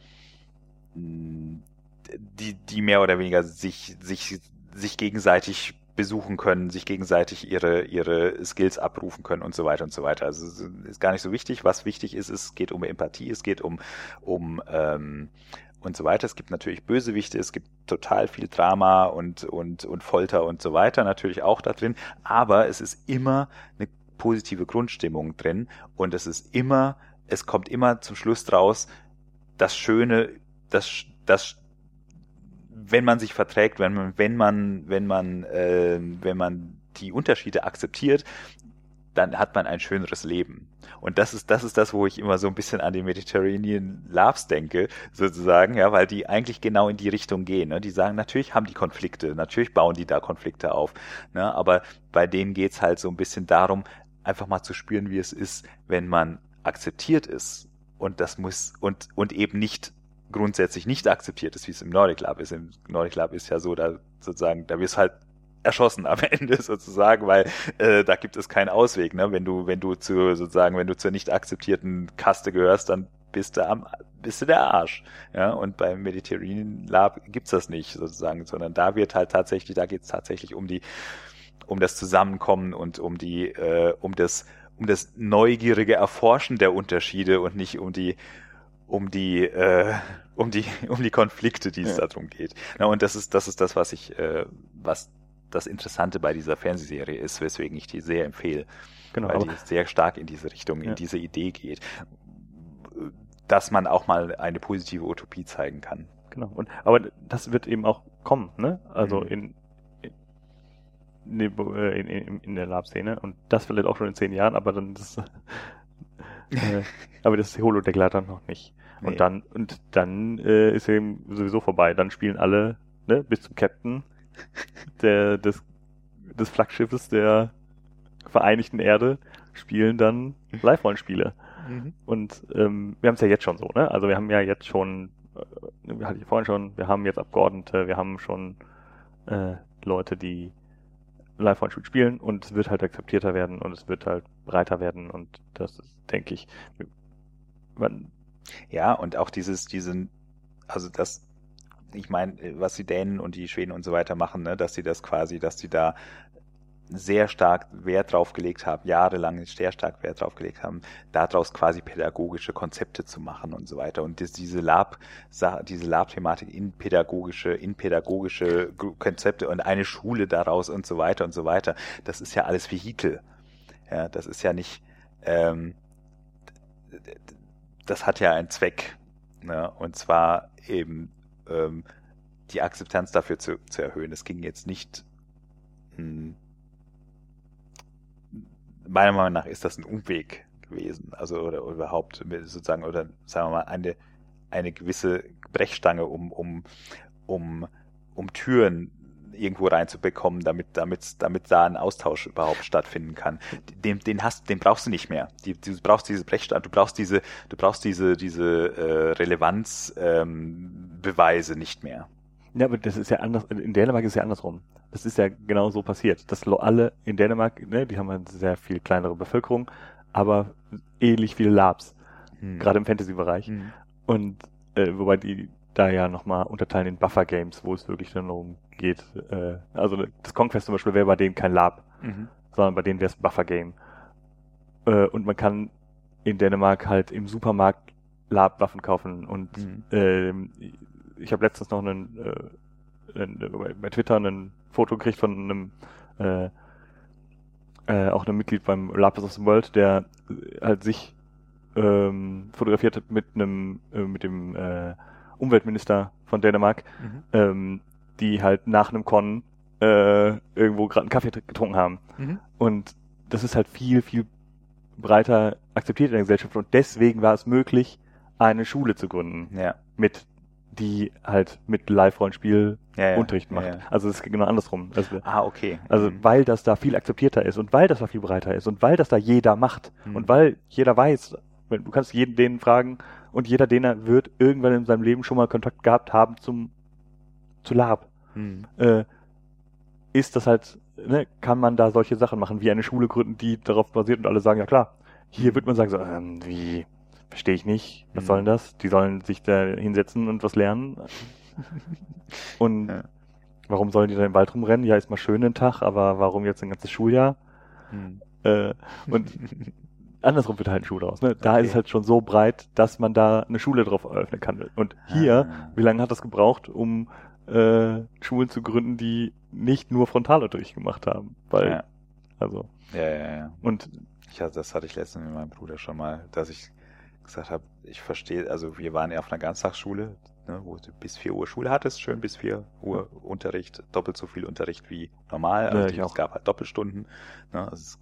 mh, die, die mehr oder weniger sich, sich, sich gegenseitig besuchen können, sich gegenseitig ihre, ihre Skills abrufen können und so weiter und so weiter. Also ist gar nicht so wichtig. Was wichtig ist, es geht um Empathie, es geht um, um ähm, und so weiter. Es gibt natürlich Bösewichte, es gibt total viel Drama und, und, und Folter und so weiter natürlich auch da drin, aber es ist immer eine positive Grundstimmung drin und es ist immer, es kommt immer zum Schluss draus, das Schöne, das, das, wenn man sich verträgt, wenn man, wenn man, wenn man, äh, wenn man die Unterschiede akzeptiert, dann hat man ein schöneres Leben. Und das ist, das ist das, wo ich immer so ein bisschen an die Mediterranean Loves denke, sozusagen, ja, weil die eigentlich genau in die Richtung gehen. Ne? Die sagen, natürlich haben die Konflikte, natürlich bauen die da Konflikte auf, ne? aber bei denen geht's halt so ein bisschen darum, einfach mal zu spüren, wie es ist, wenn man akzeptiert ist. Und das muss, und, und eben nicht grundsätzlich nicht akzeptiert ist, wie es im Nordic Lab ist. Im Nordic Lab ist ja so, da sozusagen, da wirst halt erschossen am [LAUGHS] Ende sozusagen, weil äh, da gibt es keinen Ausweg. Ne? Wenn du, wenn du zu sozusagen, wenn du zur nicht akzeptierten Kaste gehörst, dann bist du am, bist du der Arsch. Ja, und beim Mediterranean Lab gibt's das nicht sozusagen, sondern da wird halt tatsächlich, da geht's tatsächlich um die, um das Zusammenkommen und um die, äh, um das, um das neugierige Erforschen der Unterschiede und nicht um die, um die, äh, um die, [LAUGHS] um die Konflikte, die es Ja. darum geht. Na, und das ist, das ist das, was ich, äh, was das Interessante bei dieser Fernsehserie ist, weswegen ich die sehr empfehle, Genau, weil die sehr stark in diese Richtung, in Ja. diese Idee geht, dass man auch mal eine positive Utopie zeigen kann. Genau. Und, aber das wird eben auch kommen, ne? Also Mhm. in, in, in, in, in der Lab-Szene. Und das vielleicht auch schon in zehn Jahren, aber dann ist, äh, aber das Holodeck leider noch nicht. Und Nee. dann, und dann äh, ist eben sowieso vorbei. Dann spielen alle, ne, bis zum Captain der, des, des Flaggschiffes der Vereinigten Erde spielen dann Live-Rollenspiele. Und ähm, wir haben es ja jetzt schon so, ne? Also wir haben ja jetzt schon, äh, hatte ich vorhin schon, wir haben jetzt Abgeordnete, wir haben schon äh, Leute, die Live-Rollenspiel spielen und es wird halt akzeptierter werden und es wird halt breiter werden und das ist, denke ich, man, Ja, und auch dieses, diesen, also das, ich meine, was die Dänen und die Schweden und so weiter machen, ne, dass sie das quasi, dass sie da sehr stark Wert drauf gelegt haben, jahrelang sehr stark Wert drauf gelegt haben, daraus quasi pädagogische Konzepte zu machen und so weiter. Und diese Lab, diese Lab-Thematik in pädagogische, in pädagogische Konzepte und eine Schule daraus und so weiter und so weiter. Das ist ja alles Vehikel. Ja, das ist ja nicht, ähm, das hat ja einen Zweck. Ne? Und zwar eben ähm, die Akzeptanz dafür zu, zu erhöhen. Es ging jetzt nicht. Mh, meiner Meinung nach ist das ein Umweg gewesen. Also oder, überhaupt sozusagen, oder sagen wir mal, eine, eine gewisse Brechstange, um, um, um, um Türen irgendwo reinzubekommen, damit, damit, damit da ein Austausch überhaupt stattfinden kann. Den, den hast, den brauchst du nicht mehr. Die, du brauchst diese Brechstange, du brauchst diese, du brauchst diese, diese äh, Relevanzbeweise ähm, Beweise nicht mehr. Ja, aber das ist ja anders, in Dänemark ist es ja andersrum. Das ist ja genau so passiert. Dass alle in Dänemark, ne, die haben eine sehr viel kleinere Bevölkerung, aber ähnlich viele Labs, Hm. gerade im Fantasy-Bereich. Hm. Und äh, wobei die da ja nochmal unterteilen in Buffer-Games, wo es wirklich dann darum geht. Äh, also das Conquest zum Beispiel wäre bei denen kein Lab, Mhm. sondern bei denen wäre es ein Buffer-Game. Äh, und man kann in Dänemark halt im Supermarkt Labwaffen kaufen. Und Mhm. ähm, ich habe letztens noch einen, äh, einen, bei- bei Twitter ein Foto gekriegt von einem äh, äh, auch einem Mitglied beim Lapis of the World, der äh, halt sich ähm, fotografiert hat mit einem äh, mit dem äh, Umweltminister von Dänemark, Mhm. ähm, die halt nach einem Con äh, irgendwo gerade einen Kaffee getrunken haben. Mhm. Und das ist halt viel, viel breiter akzeptiert in der Gesellschaft und deswegen war es möglich, eine Schule zu gründen, Ja. mit die halt mit Live-Rollenspiel Ja, ja. Unterricht macht. Ja. Also es ist genau andersrum. Also, Ah, okay. also Mhm. weil das da viel akzeptierter ist und weil das da viel breiter ist und weil das da jeder macht Mhm. und weil jeder weiß, du kannst jeden denen fragen und jeder denen wird irgendwann in seinem Leben schon mal Kontakt gehabt haben zum zu Lab. Mhm. Äh, ist das halt, ne, kann man da solche Sachen machen, wie eine Schule gründen, die darauf basiert und alle sagen, ja klar. Hier wird man sagen, so, ähm, wie, verstehe ich nicht, was Mhm. soll denn das? Die sollen sich da hinsetzen und was lernen. [LAUGHS] Und Ja. warum sollen die da im Wald rumrennen? Ja, ist mal schön ein Tag, aber warum jetzt ein ganzes Schuljahr? Mhm. Äh, und [LAUGHS] andersrum wird halt eine Schule draus. Ne? Da Okay. ist es halt schon so breit, dass man da eine Schule drauf eröffnen kann. Und hier, Ah. wie lange hat das gebraucht, um äh, Schulen zu gründen, die nicht nur Frontalunterricht gemacht haben? Weil, Ja. also, Ja, ja, ja. und Ich hatte, das hatte ich letztens mit meinem Bruder schon mal, dass ich gesagt habe, ich verstehe, also wir waren ja auf einer Ganztagsschule, ne, wo du bis 4 Uhr Schule hattest, schön bis 4 Uhr Unterricht, doppelt so viel Unterricht wie normal. Also Ja, es gab halt Doppelstunden. Ne, also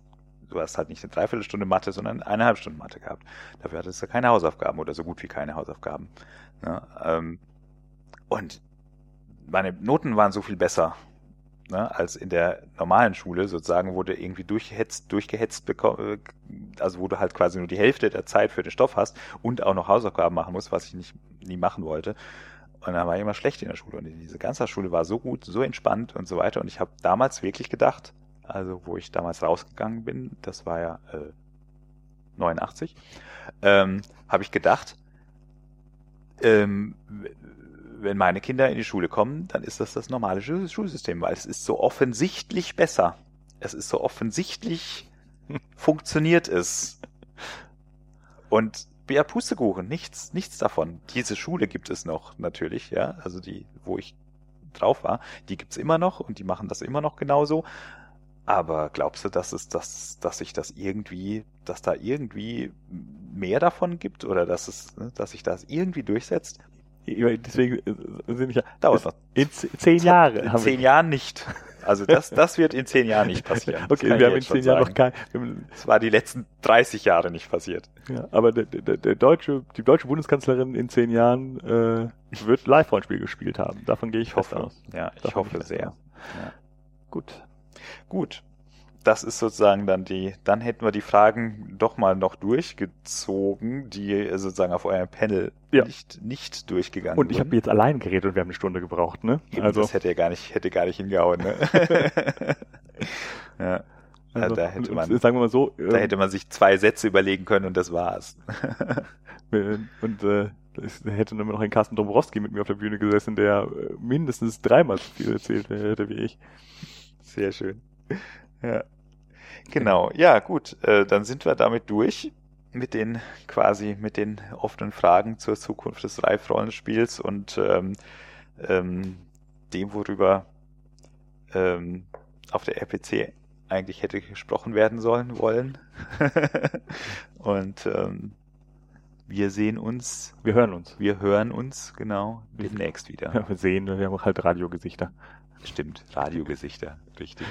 du hast halt nicht eine Dreiviertelstunde Mathe, sondern eine halbe Stunde Mathe gehabt. Dafür hattest du keine Hausaufgaben oder so gut wie keine Hausaufgaben. Ne, ähm, und meine Noten waren so viel besser ne, als in der normalen Schule sozusagen, wo du irgendwie durchgehetzt, durchgehetzt bekommst, also wo du halt quasi nur die Hälfte der Zeit für den Stoff hast und auch noch Hausaufgaben machen musst, was ich nicht nie machen wollte. Und dann war ich immer schlecht in der Schule. Und diese ganze Schule war so gut, so entspannt und so weiter. Und ich habe damals wirklich gedacht, also wo ich damals rausgegangen bin, das war ja äh, 89, ähm, habe ich gedacht, ähm, wenn meine Kinder in die Schule kommen, dann ist das das normale Schul- Schulsystem, weil es ist so offensichtlich besser. Es ist so offensichtlich [LAUGHS] funktioniert es. Und ja, Pustekuchen, nichts, nichts davon. Diese Schule gibt es noch natürlich, ja, also die, wo ich drauf war, die gibt's immer noch und die machen das immer noch genauso. Aber glaubst du, dass es, dass, dass sich das irgendwie, dass da irgendwie mehr davon gibt oder dass es, ne, dass sich das irgendwie durchsetzt? Deswegen äh, sind ich ja, Dauert noch. in zehn [LAUGHS] Jahre In zehn Jahren nicht. Also das, das wird in zehn Jahren nicht passieren. Das Okay, wir haben in zehn Jahren noch kein, Das war die letzten 30 Jahre nicht passiert. ja, aber der, der, der deutsche, die deutsche Bundeskanzlerin in zehn Jahren äh, wird Live-Rollenspiel gespielt haben. Davon gehe ich, Ich hoffe. aus. Ja, ich Davon hoffe sehr. Ja. Gut. Gut. Das ist sozusagen dann die, dann hätten wir die Fragen doch mal noch durchgezogen, die sozusagen auf eurem Panel Ja. nicht, nicht durchgegangen Und ich habe jetzt allein geredet und wir haben eine Stunde gebraucht, ne? Eben, Also, das hätte ja gar nicht, hätte gar nicht hingehauen, ne? [LAUGHS] ja. also da hätte man- sagen wir mal so, Da ähm, hätte man sich zwei Sätze überlegen können und das war's. [LAUGHS] äh, und äh, hätte dann noch ein Carsten Dombrowski mit mir auf der Bühne gesessen, der äh, mindestens dreimal so viel erzählt hätte wie ich. Sehr schön. Ja. Genau. Ja, gut. Äh, dann sind wir damit durch mit den quasi mit den offenen Fragen zur Zukunft des Live-Rollenspiels und ähm, ähm, dem, worüber ähm, auf der RPC eigentlich hätte gesprochen werden sollen wollen. [LAUGHS] und ähm, wir sehen uns, Wir hören uns. wir hören uns genau demnächst wieder. Ja, [LAUGHS] wir sehen, wir haben auch halt Radiogesichter. Stimmt, Radiogesichter, richtig.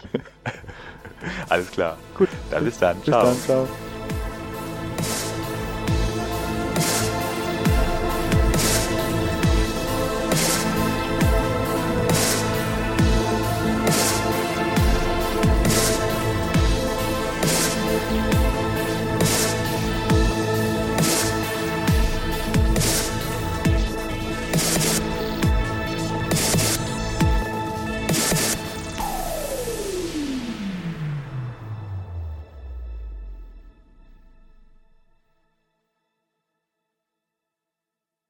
[LAUGHS] Alles klar. Gut. Dann bis dann. Bis Ciao. dann, ciao.